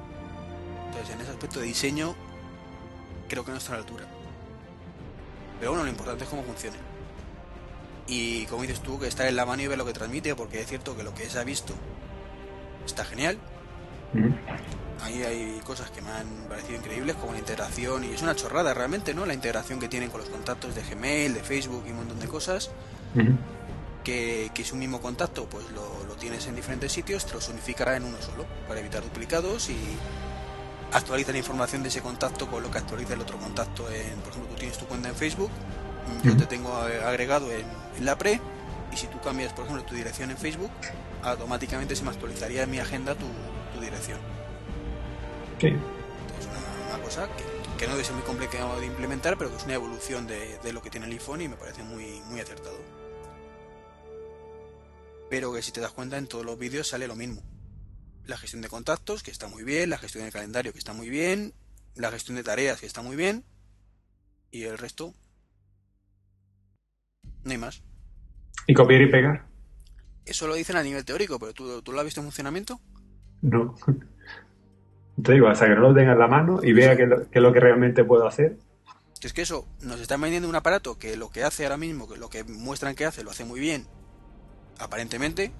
Entonces en ese aspecto de diseño creo que no está a la altura. Pero bueno, lo importante es cómo funciona. Y como dices tú, que está en la mano y ver lo que transmite, porque es cierto que lo que se ha visto está genial. Ahí hay cosas que me han parecido increíbles, como la integración, y es una chorrada realmente, ¿no? La integración que tienen con los contactos de Gmail, de Facebook y un montón de cosas. Que, que es un mismo contacto, pues lo, lo tienes en diferentes sitios, te los unificará en uno solo, para evitar duplicados y actualiza la información de ese contacto con lo que actualiza el otro contacto en, por ejemplo, tú tienes tu cuenta en Facebook, yo Ujú. te tengo agregado en, en la pre, y si tú cambias, por ejemplo, tu dirección en Facebook, automáticamente se me actualizaría en mi agenda tu, tu dirección. Sí. Es una, una cosa que, que no debe ser muy complicado de implementar, pero que es una evolución de, de lo que tiene el iPhone y me parece muy, muy acertado. Pero que si te das cuenta, en todos los vídeos sale lo mismo. La gestión de contactos, que está muy bien, la gestión del calendario, que está muy bien, la gestión de tareas, que está muy bien, y el resto, no hay más. ¿Y copiar y pegar? Eso lo dicen a nivel teórico, pero ¿tú, ¿tú lo has visto en funcionamiento? No. Te digo, hasta que no lo tenga en la mano y vea qué es lo, qué es lo que realmente puedo hacer. Es que eso, nos están vendiendo un aparato que lo que hace ahora mismo, que lo que muestran que hace, lo hace muy bien, aparentemente,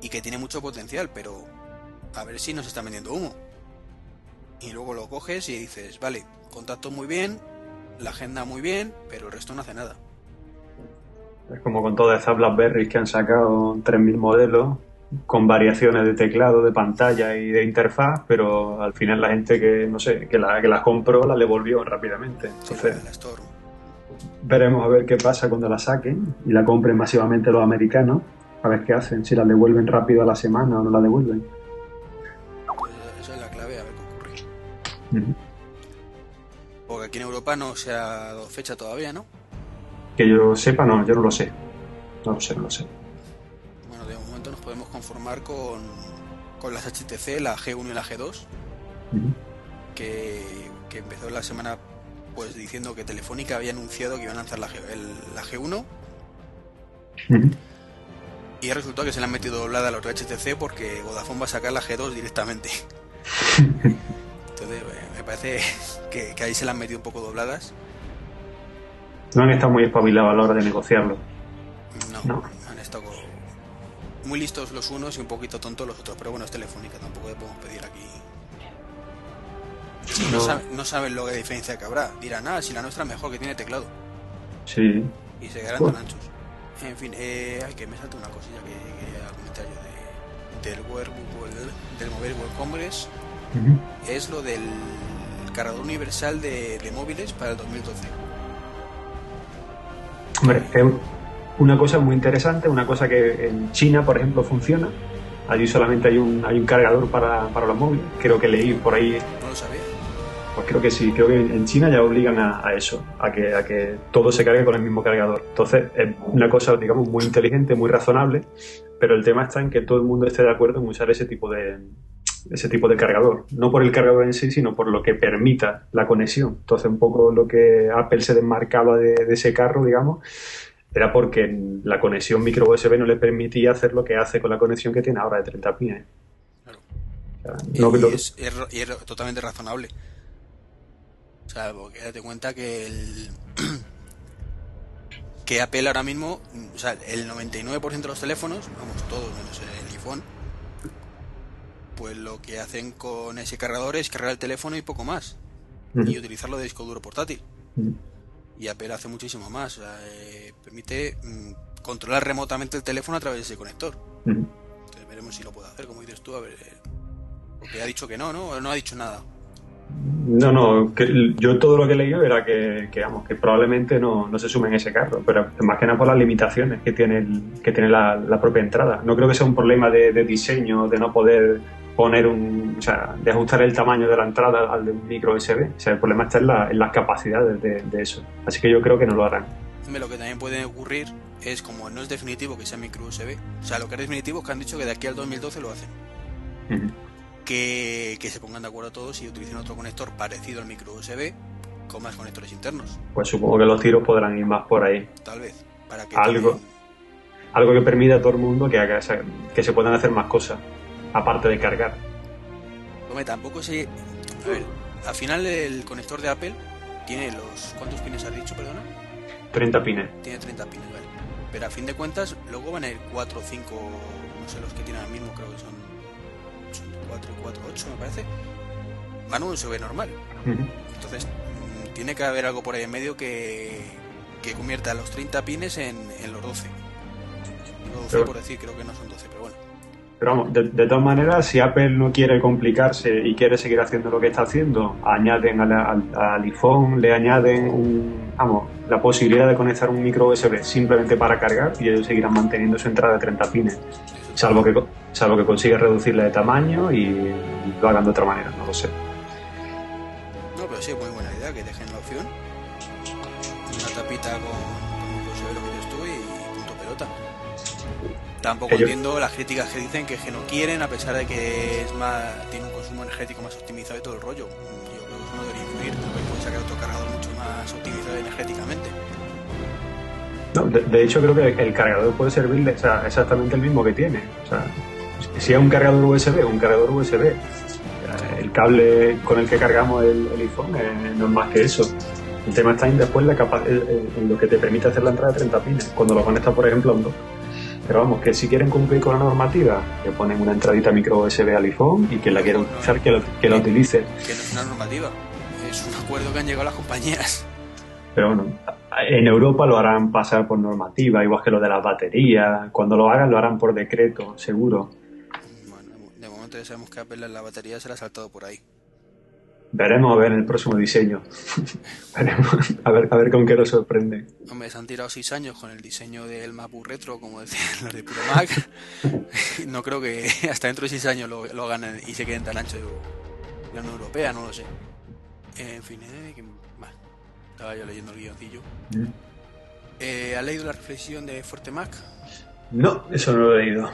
y que tiene mucho potencial, pero a ver si nos están vendiendo humo. Y luego lo coges y dices, vale, contacto muy bien, la agenda muy bien, pero el resto no hace nada. Es como con todas estas BlackBerry que han sacado 3.000 modelos con variaciones de teclado, de pantalla y de interfaz, pero al final la gente que, no sé, que, la, que las compró las devolvió rápidamente. Sí, Entonces, la Storm. Veremos a ver qué pasa cuando la saquen y la compren masivamente los americanos, a ver qué hacen, si la devuelven rápido a la semana o no la devuelven. Esa es la clave, a ver qué ocurre. Porque aquí en Europa no se ha dado fecha todavía, ¿no? Que yo sepa, no, yo no lo sé. No lo sé, no lo sé. Bueno, de momento nos podemos conformar con, con las HTC, la G1 y la G2, que, que empezó la semana pues diciendo que Telefónica había anunciado que iban a lanzar la, G, el, la G1 y resultó que se le han metido doblada a los HTC porque Vodafone va a sacar la G2 directamente. Entonces me parece que, que, ahí se le han metido un poco dobladas. No han estado muy espabilados a la hora de negociarlo. No, no. han estado muy listos los unos y un poquito tontos los otros, pero bueno, es Telefónica, tampoco le podemos pedir aquí no, saben, no saben lo que diferencia que habrá. Dirán, ah, si la nuestra es mejor que tiene teclado. Sí. Y se quedarán tan anchos. En fin, eh, ay, que me salta una cosilla que quería comentar yo de, del, World, del Mobile World Congress. Uh -huh. Es lo del cargador universal de, de, móviles para el 2012. Hombre, es una cosa muy interesante, una cosa que en China, por ejemplo, funciona. Allí solamente hay un, hay un cargador para, para los móviles. Creo que leí por ahí. No lo sabía. Pues creo que sí, creo que en China ya obligan a, a, eso, a que, a que todo se cargue con el mismo cargador. Entonces, es una cosa, digamos, muy inteligente, muy razonable, pero el tema está en que todo el mundo esté de acuerdo en usar ese tipo de, ese tipo de cargador. No por el cargador en sí, sino por lo que permita la conexión. Entonces, un poco lo que Apple se desmarcaba de, de ese carro, digamos, era porque la conexión micro USB no le permitía hacer lo que hace con la conexión que tiene ahora de 30 pines. Claro. O sea, no y, es, es, y es totalmente razonable. O sea, porque date cuenta que el que Apple ahora mismo, o sea, el 99% de los teléfonos, vamos, todos menos el iPhone, pues lo que hacen con ese cargador es cargar el teléfono y poco más. Uh -huh. Y utilizarlo de disco duro portátil. Uh -huh. Y Apple hace muchísimo más. O sea, eh, permite mmm, controlar remotamente el teléfono a través de ese conector. Uh -huh. Entonces veremos si lo puede hacer, como dices tú, a ver. Eh, porque ha dicho que no, ¿no? No ha dicho nada. No, no, que yo todo lo que he leído era que, que, vamos, que probablemente no, no se sume en ese carro, pero más que nada por las limitaciones que tiene, el, que tiene la, la, propia entrada. No creo que sea un problema de, de, diseño, de no poder poner un, o sea, de ajustar el tamaño de la entrada al de un micro USB. O sea, el problema está en, la, en las capacidades de, de, eso. Así que yo creo que no lo harán. Lo que también puede ocurrir es, como no es definitivo que sea micro USB, o sea, lo que es definitivo es que han dicho que de aquí al 2012 lo hacen. Uh -huh que, que, se pongan de acuerdo todos y utilicen otro conector parecido al micro USB con más conectores internos. Pues supongo que los tiros podrán ir más por ahí. Tal vez. Para que algo, también... algo que permita a todo el mundo que, haga, que se puedan hacer más cosas, aparte de cargar. Hombre, tampoco se... A ver, al final el conector de Apple tiene los... ¿Cuántos pines has dicho, perdona? 30 pines. Tiene 30 pines, vale. Pero a fin de cuentas, luego van a ir 4 o 5, no sé, los que tienen ahora mismo, creo que son 4, 4, 8 me parece, van a un USB normal. Uh -huh. Entonces, mmm, tiene que haber algo por ahí en medio que, que convierta los 30 pines en, en los 12. Digo 12 pero, por decir, creo que no son 12, pero bueno. Pero vamos, de, de, todas maneras, si Apple no quiere complicarse y quiere seguir haciendo lo que está haciendo, añaden al, al, al iPhone, le añaden un, vamos, la posibilidad de conectar un micro USB simplemente para cargar y ellos seguirán manteniendo su entrada de 30 pines. Salvo que, salvo que consiga reducirla de tamaño y lo hagan de otra manera, no lo sé. No, pero sí, muy buena idea que dejen la opción. Una tapita con, con USB lo que yo estoy y punto pelota. Tampoco Ellos... entiendo las críticas que dicen que, que no quieren, a pesar de que es más tiene un consumo energético más optimizado y todo el rollo. Yo creo que eso no debería influir, porque puede sacar otro cargador mucho más optimizado energéticamente. No, de, de, hecho, creo que el cargador puede servirle o sea, exactamente el mismo que tiene. O sea, si es un cargador USB, un cargador USB. El cable con el que cargamos el, iPhone eh, no es más que eso. El tema está en después la capa en lo que te permite hacer la entrada de 30 pines, cuando lo conectas, por ejemplo, a un 2. Pero vamos, que si quieren cumplir con la normativa, que ponen una entradita micro USB al iPhone y que la quiera utilizar, que la utilice. Que no es una normativa, es un acuerdo que han llegado las compañías. Pero bueno, en Europa lo harán pasar por normativa, igual que lo de las baterías. Cuando lo hagan, lo harán por decreto, seguro. Bueno, de momento ya sabemos que Apple la batería se la ha saltado por ahí. Veremos a ver en el próximo diseño. Veremos a ver, a ver con qué nos sorprende. Hombre, se han tirado seis años con el diseño del MacBook Retro, como decían los de Puro Mac. no creo que hasta dentro de seis años lo, lo ganen y se queden tan ancho de la Unión Europea, no lo sé. En fin, eh, que estaba yo leyendo el guioncillo. Mm. Eh, ¿Ha leído la reflexión de Fuerte Mac? No, eso no lo he leído.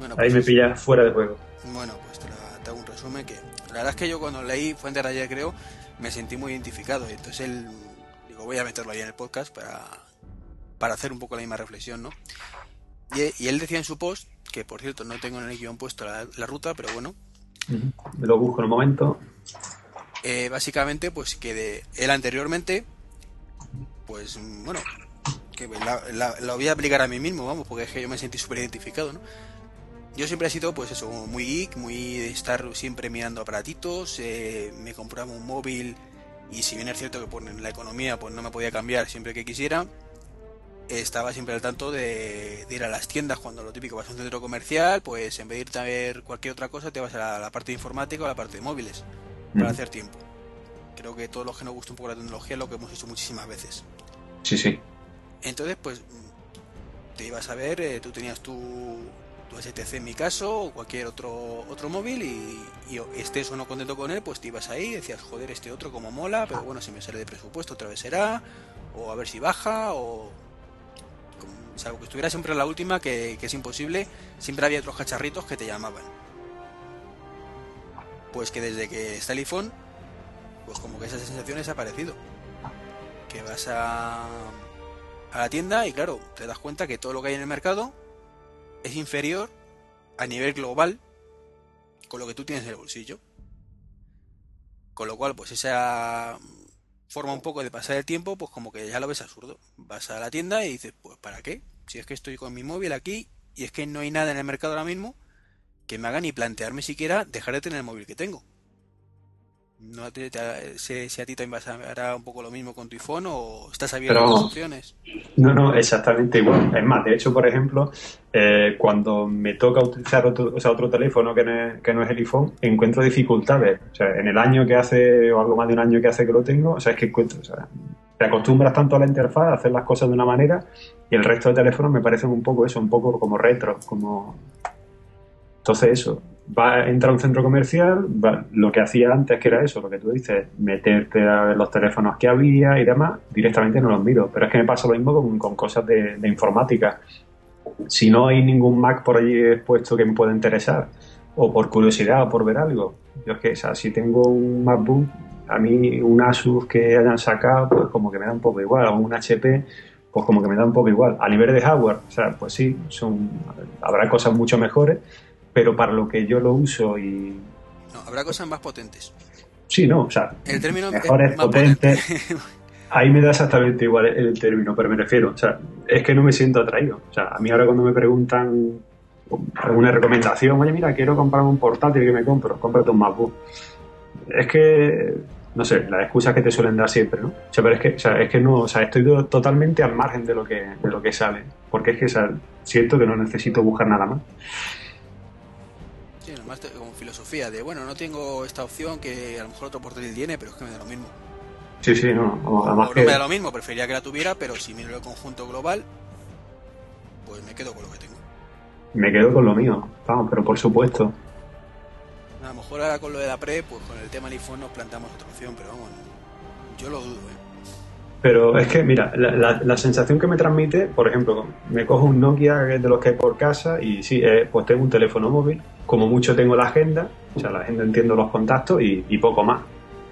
Bueno, pues Ahí me pilla fuera de juego. Bueno, pues te la, te hago un resumen que la verdad es que yo cuando leí Fuente de ayer creo me sentí muy identificado y entonces él digo voy a meterlo ahí en el podcast para, para hacer un poco la misma reflexión, ¿no? Y, él decía en su post, que por cierto no tengo en el guion puesto la, ruta, pero bueno. Me lo busco en un momento. Eh, básicamente, pues que de él anteriormente, pues bueno, que la, voy a aplicar a mí mismo, vamos, porque es que yo me sentí súper identificado, ¿no? Yo siempre he sido, pues eso, muy geek, muy de estar siempre mirando aparatitos, eh, me compraba un móvil y si bien es cierto que por la economía pues no me podía cambiar siempre que quisiera, estaba siempre al tanto de, ir a las tiendas cuando lo típico vas a un centro comercial, pues en vez de irte a ver cualquier otra cosa te vas a la, parte de informática o a la parte de móviles para hacer tiempo. Creo que todos los que nos gusta un poco la tecnología es lo que hemos hecho muchísimas veces. Sí, sí. Entonces, pues te ibas a ver, eh, tú tenías tu, tu STC en mi caso, o cualquier otro otro móvil, y, estés o no contento con él, pues te ibas ahí decías, joder, este otro como mola, pero bueno, si me sale de presupuesto otra vez será, o a ver si baja, o... Salvo que estuviera siempre la última, que, que es imposible, siempre había otros cacharritos que te llamaban. Pues que desde que está el iPhone, pues como que esa sensación ha aparecido. Que vas a a la tienda y claro, te das cuenta que todo lo que hay en el mercado es inferior a nivel global con lo que tú tienes en el bolsillo. Con lo cual, pues esa forma un poco de pasar el tiempo, pues como que ya lo ves absurdo. Vas a la tienda y dices, pues ¿para qué? Si es que estoy con mi móvil aquí y es que no hay nada en el mercado ahora mismo que me haga ni plantearme siquiera dejar de tener el móvil que tengo. No te, sé si a ti también hará un poco lo mismo con tu iPhone o estás abierto a otras opciones. No, no, exactamente igual. Es más, de hecho, por ejemplo, eh, cuando me toca utilizar otro, o sea, otro teléfono que no, es, que no es el iPhone, encuentro dificultades. O sea, en el año que hace, o algo más de un año que hace que lo tengo, o sea, es que encuentro, o sea, te acostumbras tanto a la interfaz, a hacer las cosas de una manera, y el resto de teléfonos me parecen un poco eso, un poco como retro, como... Entonces eso, va, entra a un centro comercial, lo que hacía antes, que era eso, lo que tú dices, meterte a ver los teléfonos que había y demás, directamente no los miro. Pero es que me pasa lo mismo con, cosas de, informática. Si no hay ningún Mac por allí expuesto que me pueda interesar, o por curiosidad o por ver algo, yo es que, o sea, si tengo un MacBook, a mí un Asus que hayan sacado, pues como que me da un poco igual, o un HP, pues como que me da un poco igual. A nivel de hardware, o sea, pues sí, son, habrá cosas mucho mejores, pero para lo que yo lo uso y... No, habrá cosas más potentes. Sí, no, o sea, el término mejores, potentes. Ahí me da exactamente igual el término, pero me refiero, o sea, es que no me siento atraído. O sea, a mí ahora cuando me preguntan alguna recomendación, oye, mira, quiero comprar un portátil que me compro, cómprate un MacBook. Es que, no sé, las excusas que te suelen dar siempre, ¿no? O sea, pero es que, o sea, es que no, o sea, estoy totalmente al margen de lo que, de lo que sale. Porque es que, o sea, siento que no necesito buscar nada más como filosofía de, bueno, no tengo esta opción que a lo mejor otro portátil tiene, pero es que me da lo mismo. Sí, sí, no. no me da lo mismo, preferiría que la tuviera, pero si miro el conjunto global, pues me quedo con lo que tengo. Me quedo con lo mío, vamos, pero por supuesto. A lo mejor ahora con lo de la pre, pues con el tema del iPhone nos planteamos otra opción, pero vamos, yo lo dudo, ¿eh? Pero es que, mira, la, la, sensación que me transmite, por ejemplo, me cojo un Nokia de los que hay por casa y sí, eh, pues tengo un teléfono móvil, como mucho tengo la agenda, o sea, la agenda entiendo los contactos y, poco más,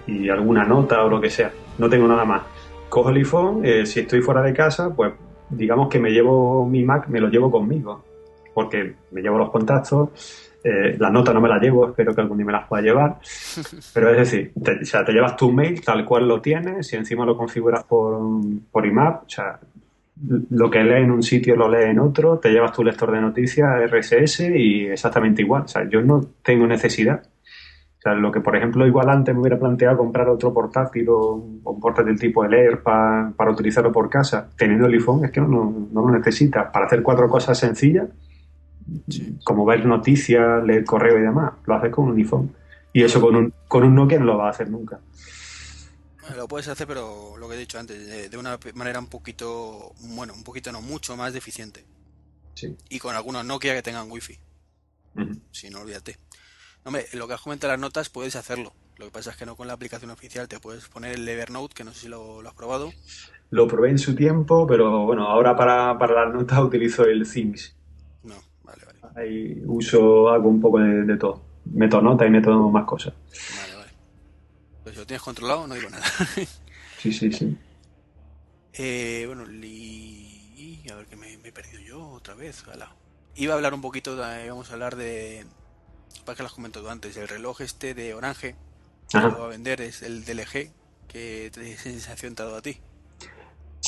y alguna nota o lo que sea, no tengo nada más. Cojo el iPhone, eh, si estoy fuera de casa, pues digamos que me llevo mi Mac, me lo llevo conmigo, porque me llevo los contactos, eh, la nota no me la llevo, espero que algún día me las pueda llevar. Pero es decir, te, o sea, te llevas tu mail tal cual lo tienes y encima lo configuras por, por IMAP. O sea, lo que lee en un sitio lo lee en otro, te llevas tu lector de noticias RSS y exactamente igual. O sea, yo no tengo necesidad. O sea, lo que por ejemplo igual antes me hubiera planteado comprar otro portátil o, un portátil tipo el Air para, para utilizarlo por casa, teniendo el iPhone es que no, no, no lo necesitas. Para hacer cuatro cosas sencillas, como ver noticias, leer correo y demás, lo haces con un iPhone. Y eso con un, con un Nokia no lo va a hacer nunca. Lo puedes hacer, pero lo que he dicho antes, de, una manera un poquito, bueno, un poquito no mucho más deficiente. Sí. Y con algunos Nokia que tengan wifi. Si no, olvídate. Hombre, lo que has comentado las notas puedes hacerlo. Lo que pasa es que no con la aplicación oficial te puedes poner el Evernote, que no sé si lo, has probado. Lo probé en su tiempo, pero bueno, ahora para, para las notas utilizo el Things. No, vale, vale. Ahí uso, hago un poco de, todo. meto nota y meto más cosas. Vale, vale. Pues si lo tienes controlado, no digo nada. Sí, sí, sí. Eh, bueno, li... a ver que me, me he perdido yo otra vez. ala. Iba a hablar un poquito, de, íbamos a hablar de, para que las comentado antes, el reloj este de Orange, que Ajá. lo va a vender, es el DLG, que te sensación te ha dado a ti.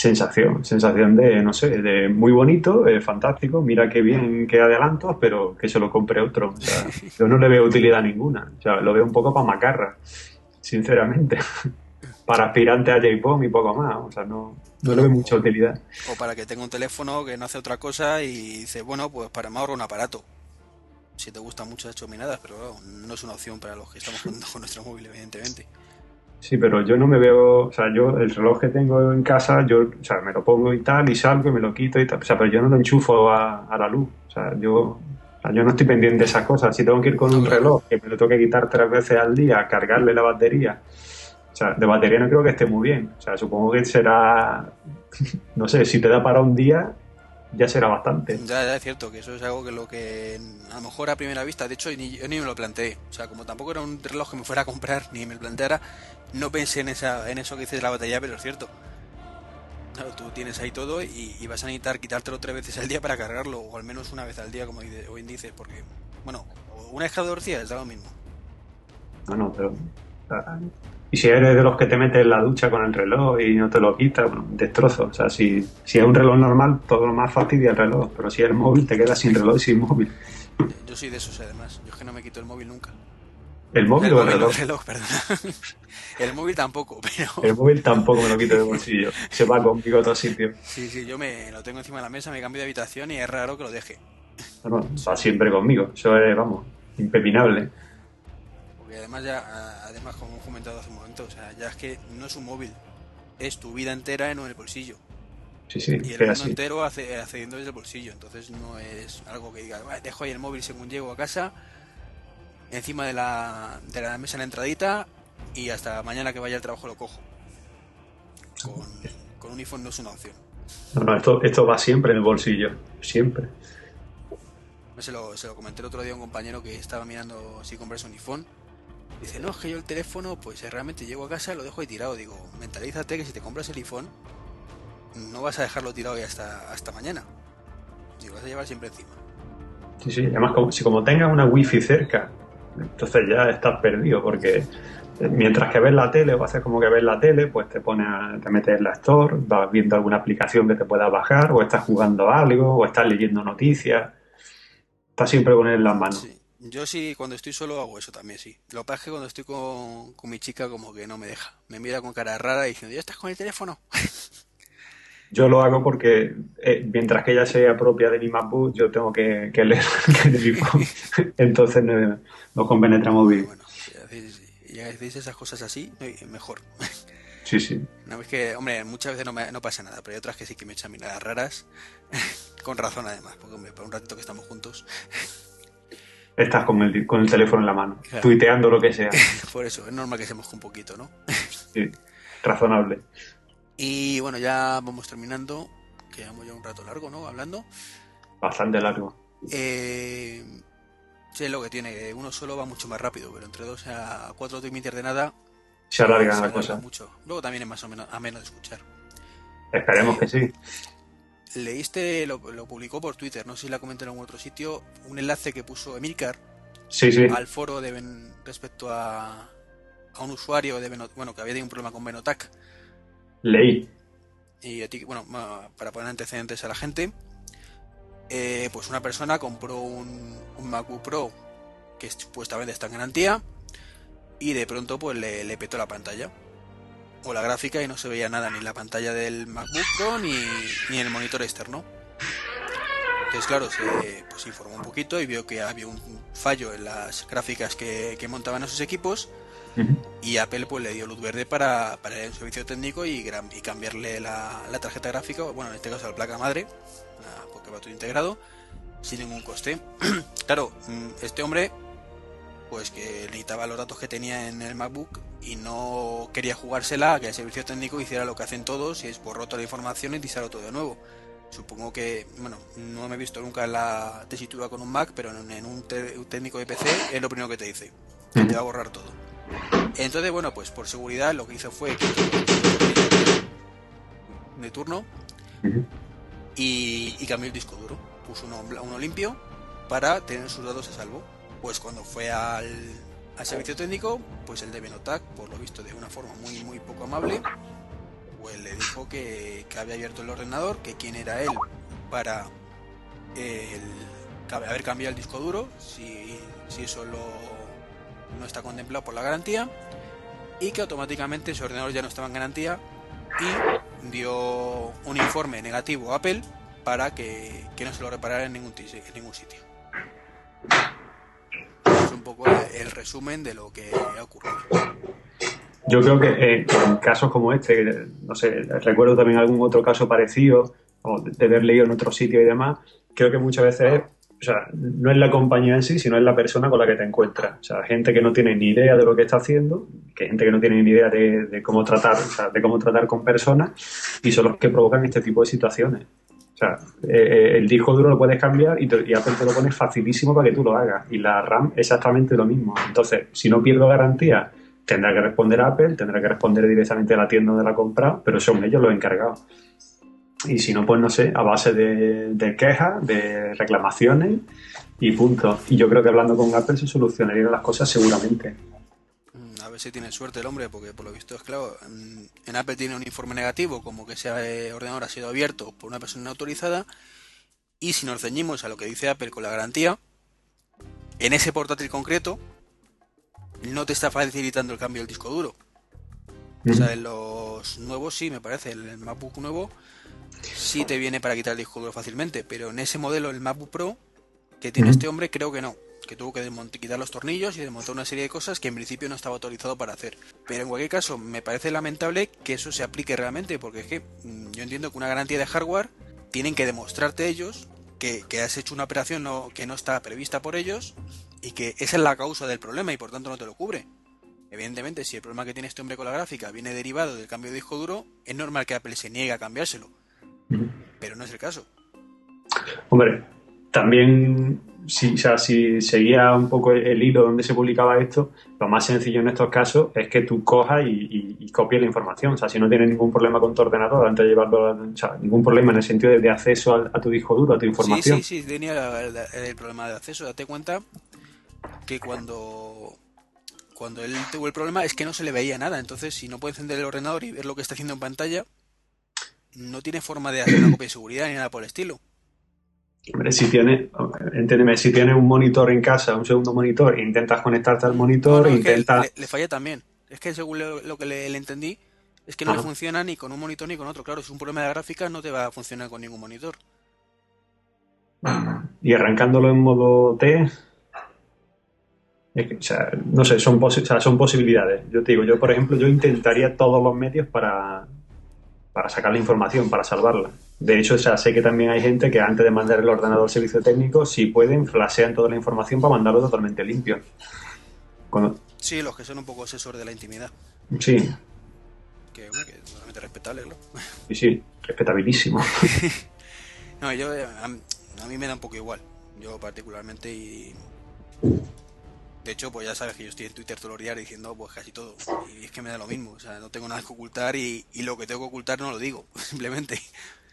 Sensación, sensación de, no sé, de muy bonito, eh, fantástico, mira qué bien que adelantos, pero que se lo compre otro. O sea, yo no le veo utilidad ninguna. O sea, lo veo un poco para macarra, sinceramente. Para aspirante a J-Pom y poco más. O sea, no, no le veo mucha utilidad. O para que tenga un teléfono que no hace otra cosa y dice, bueno, pues para me ahorro un aparato. Si te gustan mucho las chominadas, pero claro, no es una opción para los que estamos jugando con nuestro móvil, evidentemente. Sí, pero yo no me veo, o sea, yo el reloj que tengo en casa, yo, o sea, me lo pongo y tal, y salgo y me lo quito y tal, o sea, pero yo no lo enchufo a, la luz, o sea, yo, o sea, yo no estoy pendiente de esas cosas. Si tengo que ir con un reloj que me lo tengo que quitar tres veces al día, cargarle la batería, o sea, de batería no creo que esté muy bien, o sea, supongo que será, no sé, si te da para un día, ya será bastante. Ya, ya es cierto que eso es algo que lo que a lo mejor a primera vista, de hecho ni, yo ni me lo planteé, o sea, como tampoco era un reloj que me fuera a comprar ni me lo planteara, no pensé en esa en eso que dices de la batería, pero es cierto. Claro, tú tienes ahí todo y, y vas a necesitar quitártelo tres veces al día para cargarlo, o al menos una vez al día, como bien dices, porque, bueno, una vez cada dos días da lo mismo. No, no, pero. Y si eres de los que te metes en la ducha con el reloj y no te lo quitas, bueno, destrozo. O sea, si, si es un reloj normal, todo lo más fastidia el reloj. Pero si es el móvil, te quedas sin reloj y sin móvil. Yo soy de esos además, yo es que no me quito el móvil nunca. ¿El móvil el o el móvil, reloj? el reloj, perdona. el móvil tampoco, pero... El móvil tampoco me lo quito del bolsillo. Se va conmigo a otro sitio. Sí, sí, yo me lo tengo encima de la mesa, me cambio de habitación y es raro que lo deje. Bueno, va siempre conmigo. Eso es, vamos, impepinable. Porque además ya, además como hemos comentado hace un momento, o sea, ya es que no es un móvil, es tu vida entera en el bolsillo. Sí, sí, Y el mundo así. entero hace- accediendo desde el bolsillo. Entonces no es algo que diga, "Bah, dejo ahí el móvil según llego a casa, encima de la, de la mesa en la entradita y hasta mañana que vaya al trabajo lo cojo. Con, con un iPhone no es una opción. No, no, esto, esto va siempre en el bolsillo. Siempre. Se lo, se lo comenté el otro día a un compañero que estaba mirando si comprarse un iPhone. Dice, no, es que yo el teléfono, pues eh, realmente llego a casa y lo dejo ahí tirado. Digo, mentalízate que si te compras el iPhone, no vas a dejarlo tirado ya hasta, hasta mañana. Digo, vas a llevar siempre encima. Sí, sí. Además, como, si como tengas una wifi cerca, entonces ya estás perdido porque eh, mientras que ves la tele o haces como que ves la tele, pues te pones, a- te metes en la store, vas viendo alguna aplicación que te pueda bajar, o estás jugando algo, o estás leyendo noticias. Estás siempre con él en las manos. Sí. Yo sí, cuando estoy solo hago eso también, sí. Lo que pasa es que cuando estoy con, con mi chica como que no me deja. Me mira con cara rara diciendo, ¿ya estás con el teléfono? Yo lo hago porque eh, mientras que ella sea propia de mi MacBook, yo tengo que, que leer. Entonces no- nos compenetramos bien. Bueno, si hacéis, y hacéis esas cosas así, eh, mejor. Sí, sí. Una vez que, hombre, muchas veces no, me- no pasa nada, pero hay otras que sí que me echan miradas raras. con razón, además, porque, hombre, para un ratito que estamos juntos. Estás con el, con el teléfono en la mano, Claro. tuiteando lo que sea. Por eso, es normal que se moje un poquito, ¿no? Sí, razonable. Y bueno, ya vamos terminando. Que llevamos ya un rato largo, ¿no? Hablando. Bastante largo. Eh, sí, es lo que tiene. Uno solo va mucho más rápido, pero entre dos a cuatro tweets de nada. Se alarga se la alarga cosa. mucho. Luego también es más o menos ameno de escuchar. Esperemos que sí. Leíste, lo, lo publicó por Twitter, no sé si la comenté en algún otro sitio, un enlace que puso Emilcar Sí, sí. al foro de Ben- respecto a, a un usuario de bueno que había tenido un problema con Benotac Leí. y a ti- bueno para poner antecedentes a la gente eh, pues una persona compró un, un MacBook Pro que supuestamente está en garantía y de pronto pues le, le petó la pantalla o la gráfica y no se veía nada ni la pantalla del MacBook Pro ni, ni en el monitor externo entonces claro se pues, informó un poquito y vio que había un fallo en las gráficas que, que montaban esos equipos Ujú. y Apple pues le dio luz verde para, para a un servicio técnico y, cambiarle la, la tarjeta gráfica, bueno, en este caso la placa madre, la- porque va todo integrado, sin ningún coste. claro, mm, este hombre, pues que necesitaba los datos que tenía en el MacBook y no quería jugársela a que el servicio técnico hiciera lo que hacen todos y es borró toda la información y disarlo todo de nuevo. Supongo que, bueno, no me he visto nunca la tesitura con un Mac, pero en, un, técnico de PC es lo primero que te dice, que te va a borrar todo. Entonces, bueno, pues por seguridad lo que hizo fue de turno y, cambió el disco duro. Puso uno, uno limpio para tener sus datos a salvo. Pues cuando fue al, al servicio técnico, pues el de Benotac, por lo visto de una forma muy muy poco amable, pues le dijo que, había abierto el ordenador, que quién era él para haber cambiado el disco duro, si, si eso no está contemplado por la garantía, y que automáticamente ese ordenador ya no estaba en garantía y dio un informe negativo a Apple para que, no se lo reparara en ningún, en ningún sitio poco el resumen de lo que ha ocurrido. Yo creo que eh, en casos como este, no sé, recuerdo también algún otro caso parecido, o de haber leído en otro sitio y demás, creo que muchas veces o sea, no es la compañía en sí, sino es la persona con la que te encuentras. O sea, gente que no tiene ni idea de lo que está haciendo, que gente que no tiene ni idea de, cómo tratar, o sea, de cómo tratar con personas, y son los que provocan este tipo de situaciones. O sea, eh, el disco duro lo puedes cambiar y, Apple te lo pones facilísimo para que tú lo hagas. Y la RAM exactamente lo mismo. Entonces, si no pierdo garantía, tendrá que responder Apple, tendrá que responder directamente a la tienda donde la ha comprado, pero son ellos los encargados. Y si no, pues no sé, a base de, de quejas, de reclamaciones y punto. Y yo creo que hablando con Apple se solucionarían las cosas seguramente ver si tiene suerte el hombre, porque por lo visto es claro, en, Apple tiene un informe negativo, como que ese eh, ordenador ha sido abierto por una persona no autorizada, y si nos ceñimos a lo que dice Apple con la garantía, en ese portátil concreto no te está facilitando el cambio del disco duro. O sea, en los nuevos sí, me parece, el MacBook nuevo sí te viene para quitar el disco duro fácilmente, pero en ese modelo, el MacBook Pro que tiene este hombre, creo que no que tuvo que quitar los tornillos y desmontar una serie de cosas que en principio no estaba autorizado para hacer. Pero en cualquier caso, me parece lamentable que eso se aplique realmente, porque es que mm, yo entiendo que una garantía de hardware tienen que demostrarte ellos que, has hecho una operación que no está prevista por ellos y que esa es la causa del problema y por tanto no te lo cubre. Evidentemente, si el problema que tiene este hombre con la gráfica viene derivado del cambio de disco duro, es normal que Apple se niegue a cambiárselo. Pero no es el caso. Hombre, también si, o sea, si seguía un poco el, hilo donde se publicaba esto, lo más sencillo en estos casos es que tú cojas y, copies la información. O sea, si no tienes ningún problema con tu ordenador antes de llevarlo, o sea, ningún problema en el sentido de, acceso a, tu disco duro, a tu información. Sí, sí, sí, tenía el, problema de acceso. Date cuenta que cuando cuando él tuvo el problema es que no se le veía nada. Entonces, si no puede encender el ordenador y ver lo que está haciendo en pantalla, no tiene forma de hacer una copia de seguridad ni nada por el estilo. Hombre, si tienes, entiéndeme, si tienes un monitor en casa, un segundo monitor, intentas conectarte al monitor, intentas... Le, falla también. Es que según lo, que le, entendí, es que no le funciona ni con un monitor ni con otro. Claro, si es un problema de gráfica, no te va a funcionar con ningún monitor. Y arrancándolo en modo T, o sea, no sé, son, son posibilidades. Yo te digo, yo por ejemplo, yo intentaría todos los medios para, para sacar la información, para salvarla. De hecho, o sea, sé que también hay gente que antes de mandar el ordenador al servicio técnico, si pueden, flashean toda la información para mandarlo totalmente limpio. Sí, los que son un poco asesores de la intimidad. Sí. Que, bueno, que totalmente respetable, ¿no? Sí, sí, respetabilísimo. no, yo, a, a, mí me da un poco igual. Yo particularmente y de hecho, pues ya sabes que yo estoy en Twitter todo el día diciendo pues casi todo. Y es que me da lo mismo. O sea, no tengo nada que ocultar y, lo que tengo que ocultar no lo digo, simplemente.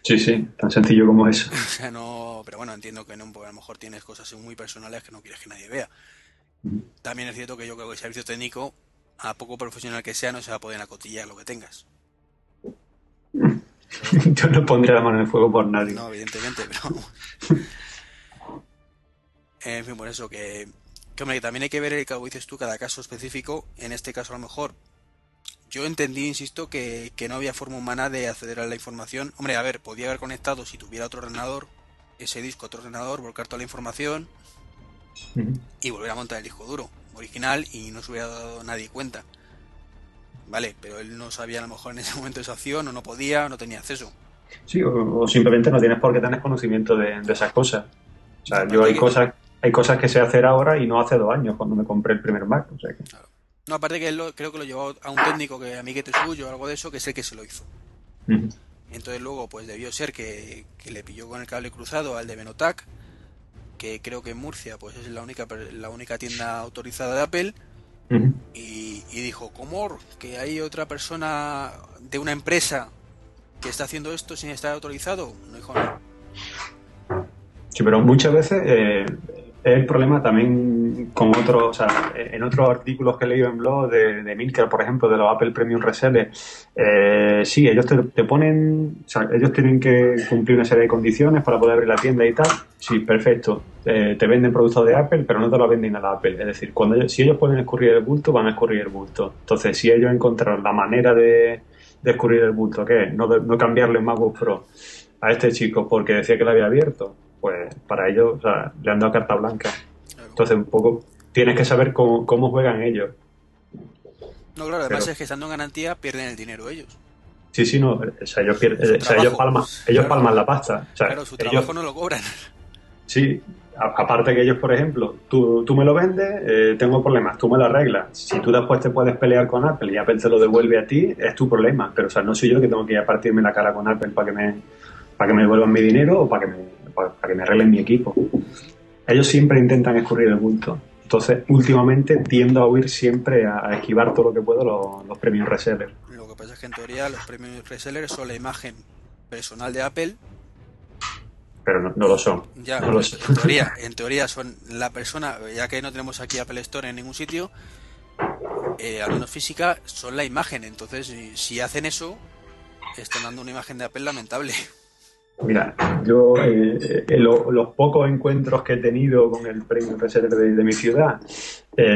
Sí, sí, tan sencillo como eso. O sea, no, pero bueno, entiendo que no, a lo mejor tienes cosas muy personales que no quieres que nadie vea. También es cierto que yo creo que el servicio técnico, a poco profesional que sea, no se va a poder acotillar lo que tengas. yo no pondría la mano en el fuego por nadie. No, evidentemente, pero... en fin, por eso que que hombre, también hay que ver, como dices tú, cada caso específico. En este caso, a lo mejor, yo entendí, insisto, que, no había forma humana de acceder a la información. Hombre, a ver, podía haber conectado si tuviera otro ordenador, ese disco, otro ordenador, volcar toda la información y volver a montar el disco duro original y no se hubiera dado nadie cuenta. Vale, pero él no sabía a lo mejor en ese momento esa opción, o no podía, o no tenía acceso. Sí, o, simplemente no tienes por qué tener conocimiento de, de esas cosas. O sea, yo hay cosas hay cosas que sé hacer ahora y no hace dos años cuando me compré el primer Mac. O sea que... No, aparte que él creo que lo llevó a un técnico que amiguete suyo o algo de eso, que sé que se lo hizo. Entonces luego pues debió ser que, le pilló con el cable cruzado al de Benotac, que creo que en Murcia pues es la única la única tienda autorizada de Apple. y, y, dijo, ¿cómo? Que hay otra persona de una empresa que está haciendo esto sin estar autorizado. No dijo nada. Sí, pero muchas veces eh, es el problema también con otros, o sea, en otros artículos que he leído en blog de, de Milker, por ejemplo, de los Apple Premium Resellers, eh, sí, ellos te, ponen, o sea, ellos tienen que cumplir una serie de condiciones para poder abrir la tienda y tal. Sí, perfecto. Eh, te venden productos de Apple, pero no te lo venden a la Apple. Es decir, cuando si ellos pueden escurrir el bulto, van a escurrir el bulto. Entonces, si ellos encontraron la manera de, escurrir el bulto, ¿qué? No, no cambiarle MacBook Pro a este chico porque decía que lo había abierto, pues para ellos o sea, le han dado carta blanca. Entonces, un poco tienes que saber cómo, cómo juegan ellos. No, claro, además es que estando en garantía pierden el dinero ellos. Sí, sí, no. O sea, ellos, pierden, o sea, ellos, palman, ellos palman la pasta. O sea, claro, su trabajo no lo cobran. Sí, aparte que ellos, por ejemplo, tú, tú me lo vendes, eh, tengo problemas, tú me lo arreglas. Si tú después te puedes pelear con Apple y Apple te lo devuelve a ti, es tu problema. Pero, o sea, no soy yo que tengo que ir a partirme la cara con Apple para que me, para que me devuelvan mi dinero o para que me, para, que me arreglen mi equipo. Ellos siempre intentan escurrir el bulto. Entonces, últimamente tiendo a huir siempre a, esquivar todo lo que puedo los, los premios resellers. Lo que pasa es que en teoría los premios resellers son la imagen personal de Apple pero no, lo son. Ya, En, teoría, en teoría son la persona, ya que no tenemos aquí Apple Store en ningún sitio, eh, al menos física, son la imagen. Entonces, si, hacen eso, están dando una imagen de Apple lamentable. Mira, yo eh, eh, los pocos encuentros que he tenido con el premio Reserve de, mi ciudad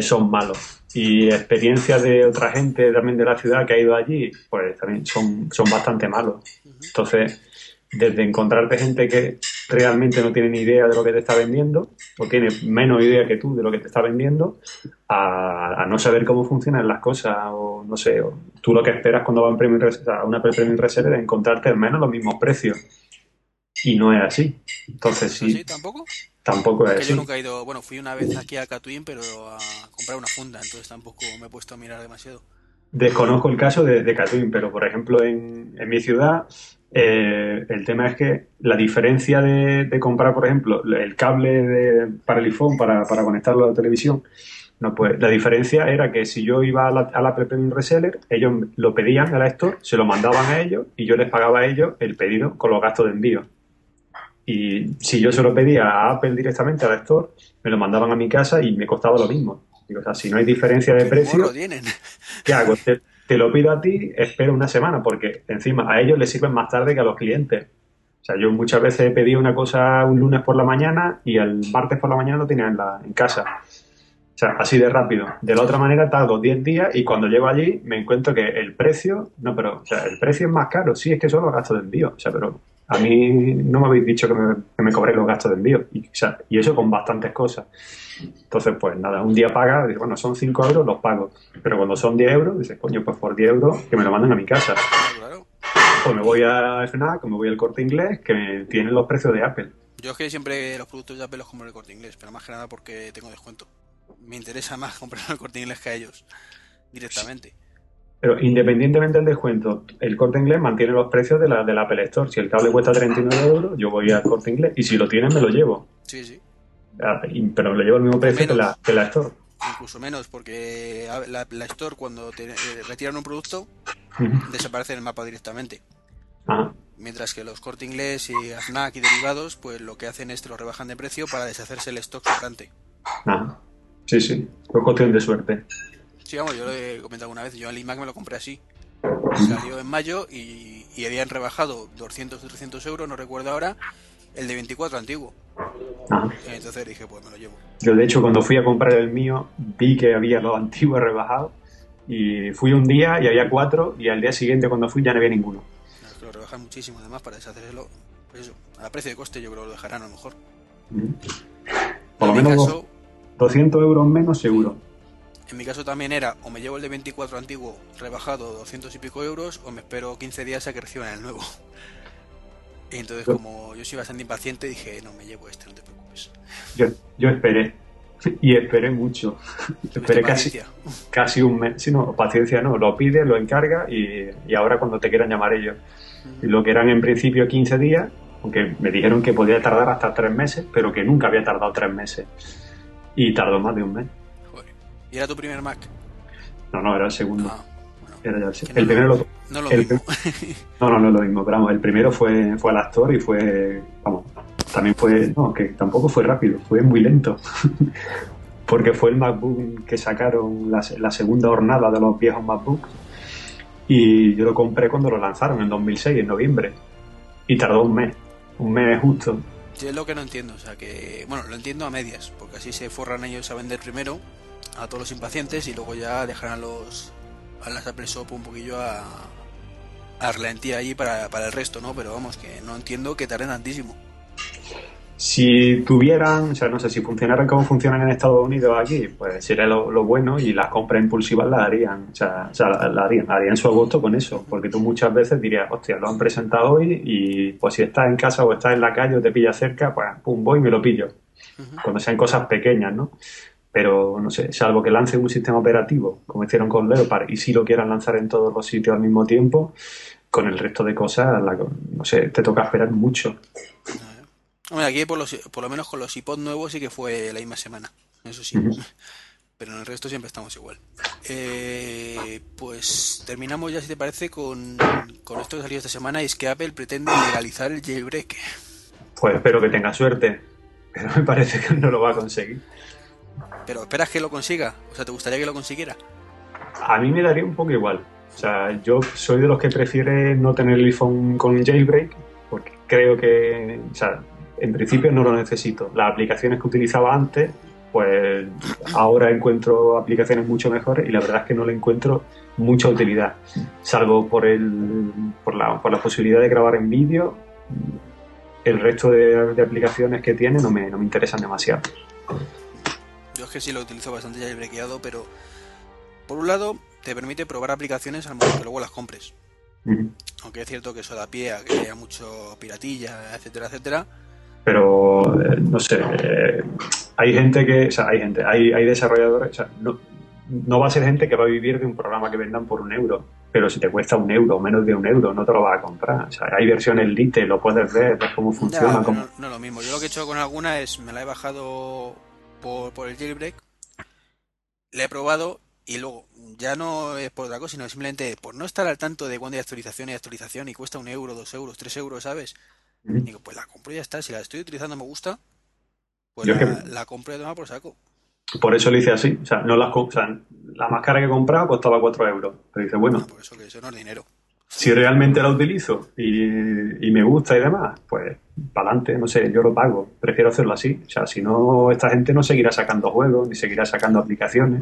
son malos. Y experiencias de otra gente también de la ciudad que ha ido allí, pues también son, son bastante malos. Entonces, desde encontrarte gente que realmente no tiene ni idea de lo que te está vendiendo o tiene menos idea que tú de lo que te está vendiendo a, no saber cómo funcionan las cosas o no sé, tú lo que esperas cuando va a, premium, a una premium reserva es encontrarte al menos los mismos precios y no es así. Entonces sí. ¿Tampoco? Tampoco es así. Yo nunca he ido, bueno, fui una vez aquí a Catwin pero a comprar una funda, entonces tampoco me he puesto a mirar demasiado. Desconozco el caso de, de pero por ejemplo en, en mi ciudad eh, el tema es que la diferencia de, comprar, por ejemplo, el cable para el iPhone, para, conectarlo a la televisión, no, pues la diferencia era que si yo iba a la, a la Reseller, ellos lo pedían a la Store, se lo mandaban a ellos y yo les pagaba a ellos el pedido con los gastos de envío. Y si yo se lo pedía a Apple directamente a la Store, me lo mandaban a mi casa y me costaba lo mismo. Digo, o sea, si no hay diferencia de precio, ¿qué hago? te lo pido a ti, espero una semana, porque encima a ellos les sirven más tarde que a los clientes. O sea, yo muchas veces he pedido una cosa un lunes por la mañana y el martes por la mañana lo tenía en, la, en casa. O sea, así de rápido. De la otra manera tardo 10 días y cuando llego allí me encuentro que el precio, no, pero, o sea, el precio es más caro. Sí, es que son los gastos de envío. O sea, pero a mí no me habéis dicho que me, que me cobré los gastos de envío. Y, o sea, y eso con bastantes cosas. Entonces, pues nada, un día paga, bueno, son 5 euros, los pago. Pero cuando son 10 euros, dices, coño, pues por 10 euros que me lo manden a mi casa. O me voy a FNAC, o me voy al corte inglés, que tienen los precios de Apple. Yo es que siempre los productos de Apple los compro en el corte inglés, pero más que nada porque tengo descuento. Me interesa más comprar el corte inglés que a ellos, directamente. Pero independientemente del descuento, el corte inglés mantiene los precios de la, del Apple Store. Si el cable cuesta 39 euros, yo voy al corte inglés y si lo tienen, me lo llevo. Sí, sí. Ah, pero le llevo el mismo precio que la, que la, Store. Incluso menos, porque la, Store cuando te, eh, retiran un producto, desaparece en el mapa directamente. Mientras que los corte inglés y AFNAC y derivados, pues lo que hacen es que lo rebajan de precio para deshacerse el stock sobrante. Sí, sí, fue cuestión de suerte. Sí, vamos, yo lo he comentado una vez, yo el iMac me lo compré así. Salió en mayo y, y habían rebajado 200 o 300 euros, no recuerdo ahora, el de 24 antiguo. Entonces dije, pues me lo llevo. Yo, de hecho, cuando fui a comprar el mío, vi que había los antiguos rebajados. Y fui un día y había cuatro, y al día siguiente, cuando fui, ya no había ninguno. Lo rebajan muchísimo, además, para deshacerlo. Pues eso, a precio de coste, yo creo que lo dejarán a lo mejor. Por lo menos 200 euros menos, seguro. En mi caso también era, o me llevo el de 24 antiguo rebajado 200 y pico euros, o me espero 15 días a que reciban el nuevo. Y entonces, como yo soy bastante impaciente, dije, no, me llevo este, no te preocupes. Yo, yo esperé. Y esperé mucho. esperé casi, casi un mes. Si no, paciencia no. Lo pide, lo encarga y, ahora cuando te quieran llamar ellos. Y lo que eran en principio 15 días, aunque me dijeron que podía tardar hasta tres meses, pero que nunca había tardado tres meses. Y tardó más de un mes. ¿Y era tu primer Mac? No, no, era el segundo. Ah, bueno. Era ya el, Que el no, primero lo- No lo el- mismo. No, no, no es lo mismo, pero vamos, el primero fue, fue al actor y fue, vamos, también fue, no, que tampoco fue rápido, fue muy lento. Porque fue el MacBook que sacaron la, la segunda hornada de los viejos MacBooks y yo lo compré cuando lo lanzaron en 2006, en noviembre, y tardó un mes, un mes justo. Yo es lo que no entiendo, o sea que, bueno, lo entiendo a medias, porque así se forran ellos a vender primero a todos los impacientes y luego ya dejarán los a las Apple Shop un poquillo a a ralentía ahí para, para el resto, ¿no? Pero vamos, que no entiendo que tarden tantísimo. Si tuvieran, o sea, no sé, si funcionaran como funcionan en Estados Unidos aquí, pues sería lo, lo bueno y las compras impulsivas las harían, o sea, o sea, la, la harían, harían su agosto con eso, porque tú muchas veces dirías, hostia, lo han presentado hoy y pues si estás en casa o estás en la calle o te pillas cerca, pues pum, voy y me lo pillo, cuando sean cosas pequeñas, ¿no? Pero no sé, salvo que lancen un sistema operativo, como hicieron con Leopard, y si lo quieran lanzar en todos los sitios al mismo tiempo, con el resto de cosas, la- no sé, te toca esperar mucho. Hombre, aquí por, los, por lo menos con los iPod nuevos sí que fue la misma semana, eso sí. Pero en el resto siempre estamos igual. Eh, pues terminamos ya, si te parece, con, con esto que salió esta semana y es que Apple pretende legalizar el jailbreak. Pues espero que tenga suerte, pero me parece que no lo va a conseguir. Pero esperas que lo consiga, o sea, ¿te gustaría que lo consiguiera? A mí me daría un poco igual. O sea, yo soy de los que prefiere no tener el iPhone con jailbreak, porque creo que, o sea, en principio no lo necesito. Las aplicaciones que utilizaba antes, pues ahora encuentro aplicaciones mucho mejores y la verdad es que no le encuentro mucha utilidad, salvo por, el, por, la, por la posibilidad de grabar en vídeo. El resto de, de aplicaciones que tiene no me, no me interesan demasiado. Que sí lo utilizo bastante jailbreakado, pero por un lado te permite probar aplicaciones al momento que luego las compres. Aunque es cierto que eso da pie a que haya mucho piratilla, etcétera, etcétera. pero eh, no sé, eh, hay gente que, o sea, hay gente, hay, hay desarrolladores, o sea, no, no va a ser gente que va a vivir de un programa que vendan por un euro, pero si te cuesta un euro o menos de un euro, no te lo vas a comprar. O sea, hay versiones lite, lo puedes ver, ves cómo Ya, funciona. pero cómo- no, no lo mismo. Yo lo que he hecho con alguna es me la he bajado por, por el jailbreak, la he probado y luego ya no es por otra cosa, sino simplemente por no estar al tanto de cuándo hay actualización y actualización y cuesta un euro, dos euros, tres euros, ¿sabes? Digo, pues la compro y ya está. Si la estoy utilizando me gusta, pues la, es que- la compro y a tomar por saco. Por eso lo hice así. O sea, no las, o sea, la más cara que he comprado costaba 4 euros. Pero dice, bueno, por eso que eso no es dinero. si realmente la utilizo y, y me gusta y demás, pues para adelante, no sé, yo lo pago. Prefiero hacerlo así. O sea, si no, esta gente no seguirá sacando juegos ni seguirá sacando aplicaciones.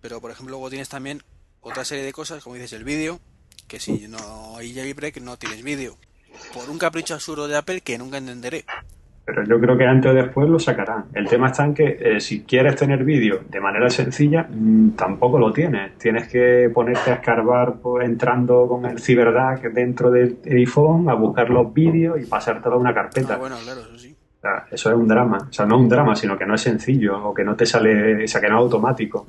Pero por ejemplo, luego tienes también otra serie de cosas, como dices, el vídeo, que si no hay jailbreak no tienes vídeo. Por un capricho absurdo de Apple que nunca entenderé. Pero yo creo que antes o después lo sacarán. El tema está en que eh, si quieres tener vídeo de manera sencilla, mm, tampoco lo tienes. Tienes que ponerte a escarbar pues, entrando con el CyberDAC dentro del iPhone, a buscar los vídeos y pasártelo a una carpeta. Ah, bueno, claro, eso sí. O sea, eso es un drama. O sea, no un drama, sino que no es sencillo o que no te sale, o sea, que no es automático.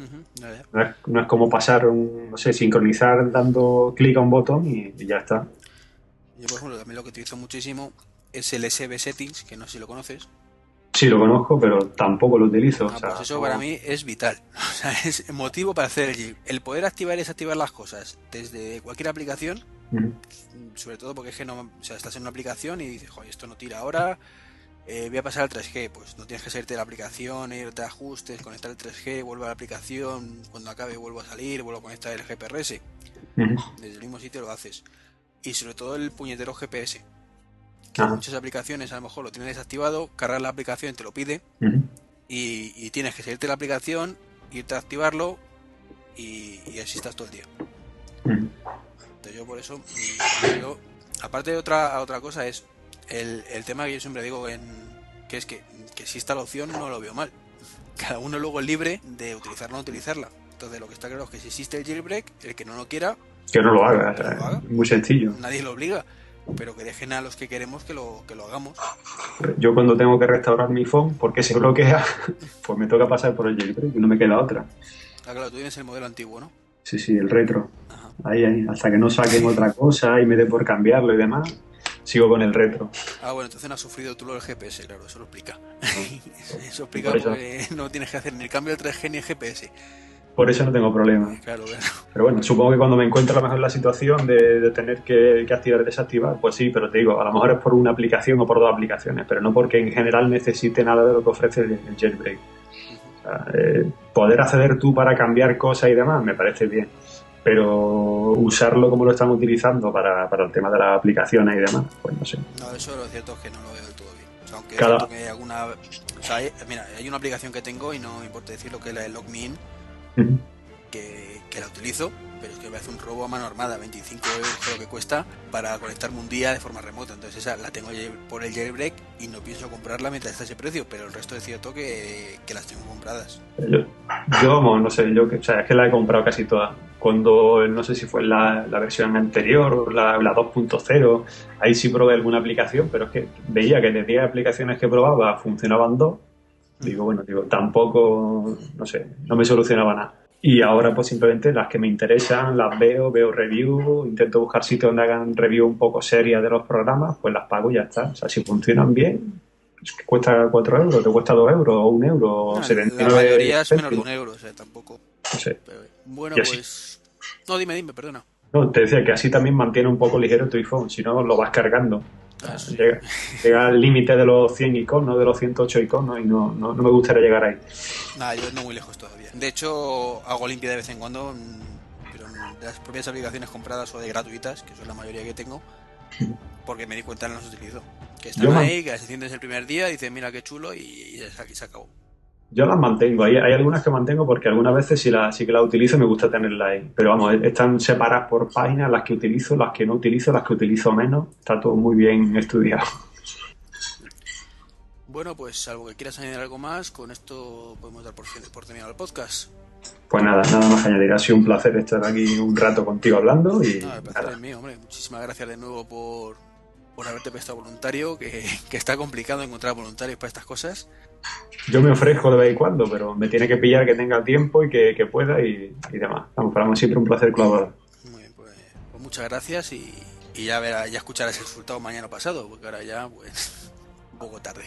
No es, no es como pasar un, no sé, sincronizar dando clic a un botón y, y ya está. Yo, por ejemplo, también lo que utilizo muchísimo es el SB Settings, que no sé si lo conoces. Sí, lo conozco, pero tampoco lo utilizo. Ah, o sea, pues eso para mí es vital. O sea, es motivo para hacer el. El poder activar y desactivar las cosas desde cualquier aplicación, sobre todo porque es que no, o sea, estás en una aplicación y dices, joder, esto no tira ahora, eh, voy a pasar al 3G, pues no tienes que salirte de la aplicación, irte a ajustes, conectar el 3G, vuelvo a la aplicación, cuando acabe vuelvo a salir, vuelvo a conectar el GPRS, desde el mismo sitio lo haces. Y sobre todo el puñetero GPS. Que Ajá. muchas aplicaciones a lo mejor lo tienen desactivado, cargar la aplicación te lo pide y, y tienes que salirte la aplicación, irte a activarlo y, y así estás todo el día. Entonces yo por eso, mm, yo- aparte de otra otra cosa es el, el tema que yo siempre digo en que es que, que si está la opción no lo veo mal. Cada uno luego es libre de utilizarla o no utilizarla. Entonces lo que está claro es que si existe el jailbreak, el que no lo quiera, Que no lo haga, no lo haga. muy sencillo. nadie lo obliga. Pero que dejen a los que queremos que lo, que lo hagamos. Yo cuando tengo que restaurar mi phone porque se bloquea, pues me toca pasar por el jailbreak y no me queda otra. Ah, claro, tú tienes el modelo antiguo, ¿no? Sí, sí, el retro. Ajá. Ahí, ahí, hasta que no saquen otra cosa y me dé por cambiarlo y demás, sigo con el retro. Ah, bueno, entonces no has sufrido tú lo del GPS, claro, eso lo explica. eso explica porque no tienes que hacer ni el cambio del 3G ni el GPS. Por eso no tengo problema. Claro, claro. Pero bueno, supongo que cuando me encuentre a lo mejor en la situación de, tener que, activar y desactivar, pues sí, pero te digo, a lo mejor es por una aplicación o por dos aplicaciones, pero no porque en general necesite nada de lo que ofrece el, jailbreak. Eh, poder acceder tú para cambiar cosas y demás me parece bien, pero usarlo como lo están utilizando para, para el tema de las aplicaciones y demás, pues no sé. No, eso lo cierto es que no lo veo del todo bien. O sea, aunque Cada... que alguna... O sea, hay, mira, hay una aplicación que tengo y no importa decirlo que es la de LogMeIn, que, que, la utilizo, pero es que me hace un robo a mano armada, 25 euros creo que cuesta, para conectarme un día de forma remota. Entonces esa la tengo por el jailbreak y no pienso comprarla mientras está ese precio, pero el resto es cierto que, que las tengo compradas. Yo, yo no sé, yo o sea, es que la he comprado casi toda. Cuando, no sé si fue la, la versión anterior, la, la 2.0, ahí sí probé alguna aplicación, pero es que veía que de 10 aplicaciones que probaba funcionaban dos Digo, bueno, digo, tampoco, no sé, no me solucionaba nada. Y ahora pues simplemente las que me interesan las veo, veo review, intento buscar sitios donde hagan review un poco seria de los programas, pues las pago y ya está. O sea, si funcionan bien, es que cuesta 4 euros, te cuesta 2 euros o 1 euro o no, La mayoría es menos de 1 euro, o sea, tampoco. No sé. bueno, pues... No, dime, dime, perdona. No, te decía que así también mantiene un poco ligero tu iPhone, si no lo vas cargando. Ah, llega, al límite de los 100 iconos, de los 108 iconos y no, no, me gustaría llegar ahí. Nada, yo no muy lejos todavía. De hecho, hago limpia de vez en cuando, mm, pero de las propias aplicaciones compradas o de gratuitas, que son la mayoría que tengo, porque me di cuenta no las utilizo. Que están ahí, que las enciendes el primer día, dices mira qué chulo y, y aquí se acabó. Yo las mantengo, hay, hay algunas que mantengo porque algunas veces sí, la, sí que las utilizo me gusta tenerlas ahí. Pero vamos, están separadas por páginas, las que utilizo, las que no utilizo, las que utilizo menos. Está todo muy bien estudiado. Bueno, pues salvo que quieras añadir algo más, con esto podemos dar por, por terminado el podcast. Pues nada, nada más añadir. Ha sido un placer estar aquí un rato contigo hablando. y no, el placer es mío, hombre. Muchísimas gracias de nuevo por, por haberte prestado voluntario, que, que está complicado encontrar voluntarios para estas cosas. Yo me ofrezco de vez en cuando, pero me tiene que pillar que tenga tiempo y que, pueda y, demás. Vamos, para mí siempre un placer colaborar. Muy bien, pues, pues muchas gracias y, ya verás, ya escucharás el resultado mañana pasado, porque ahora ya, pues, un poco tarde.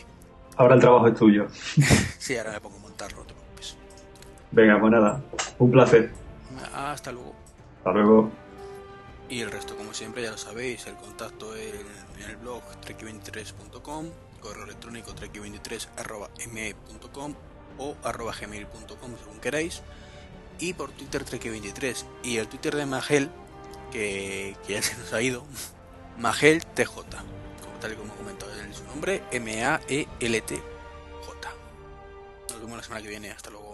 Ahora el trabajo es tuyo. sí, ahora me pongo a montarlo, no te preocupes. Venga, pues nada, un placer. Hasta luego. Hasta luego. Y el resto, como siempre, ya lo sabéis, el contacto en, el blog trek23.com correo electrónico trek23.me.com o arroba gmail.com según queráis. Y por Twitter trek23 y el Twitter de Magel que, ya se nos ha ido Magel TJ como tal y como comentado en su nombre M-A-E-L-T-J nos vemos la semana que viene. Hasta luego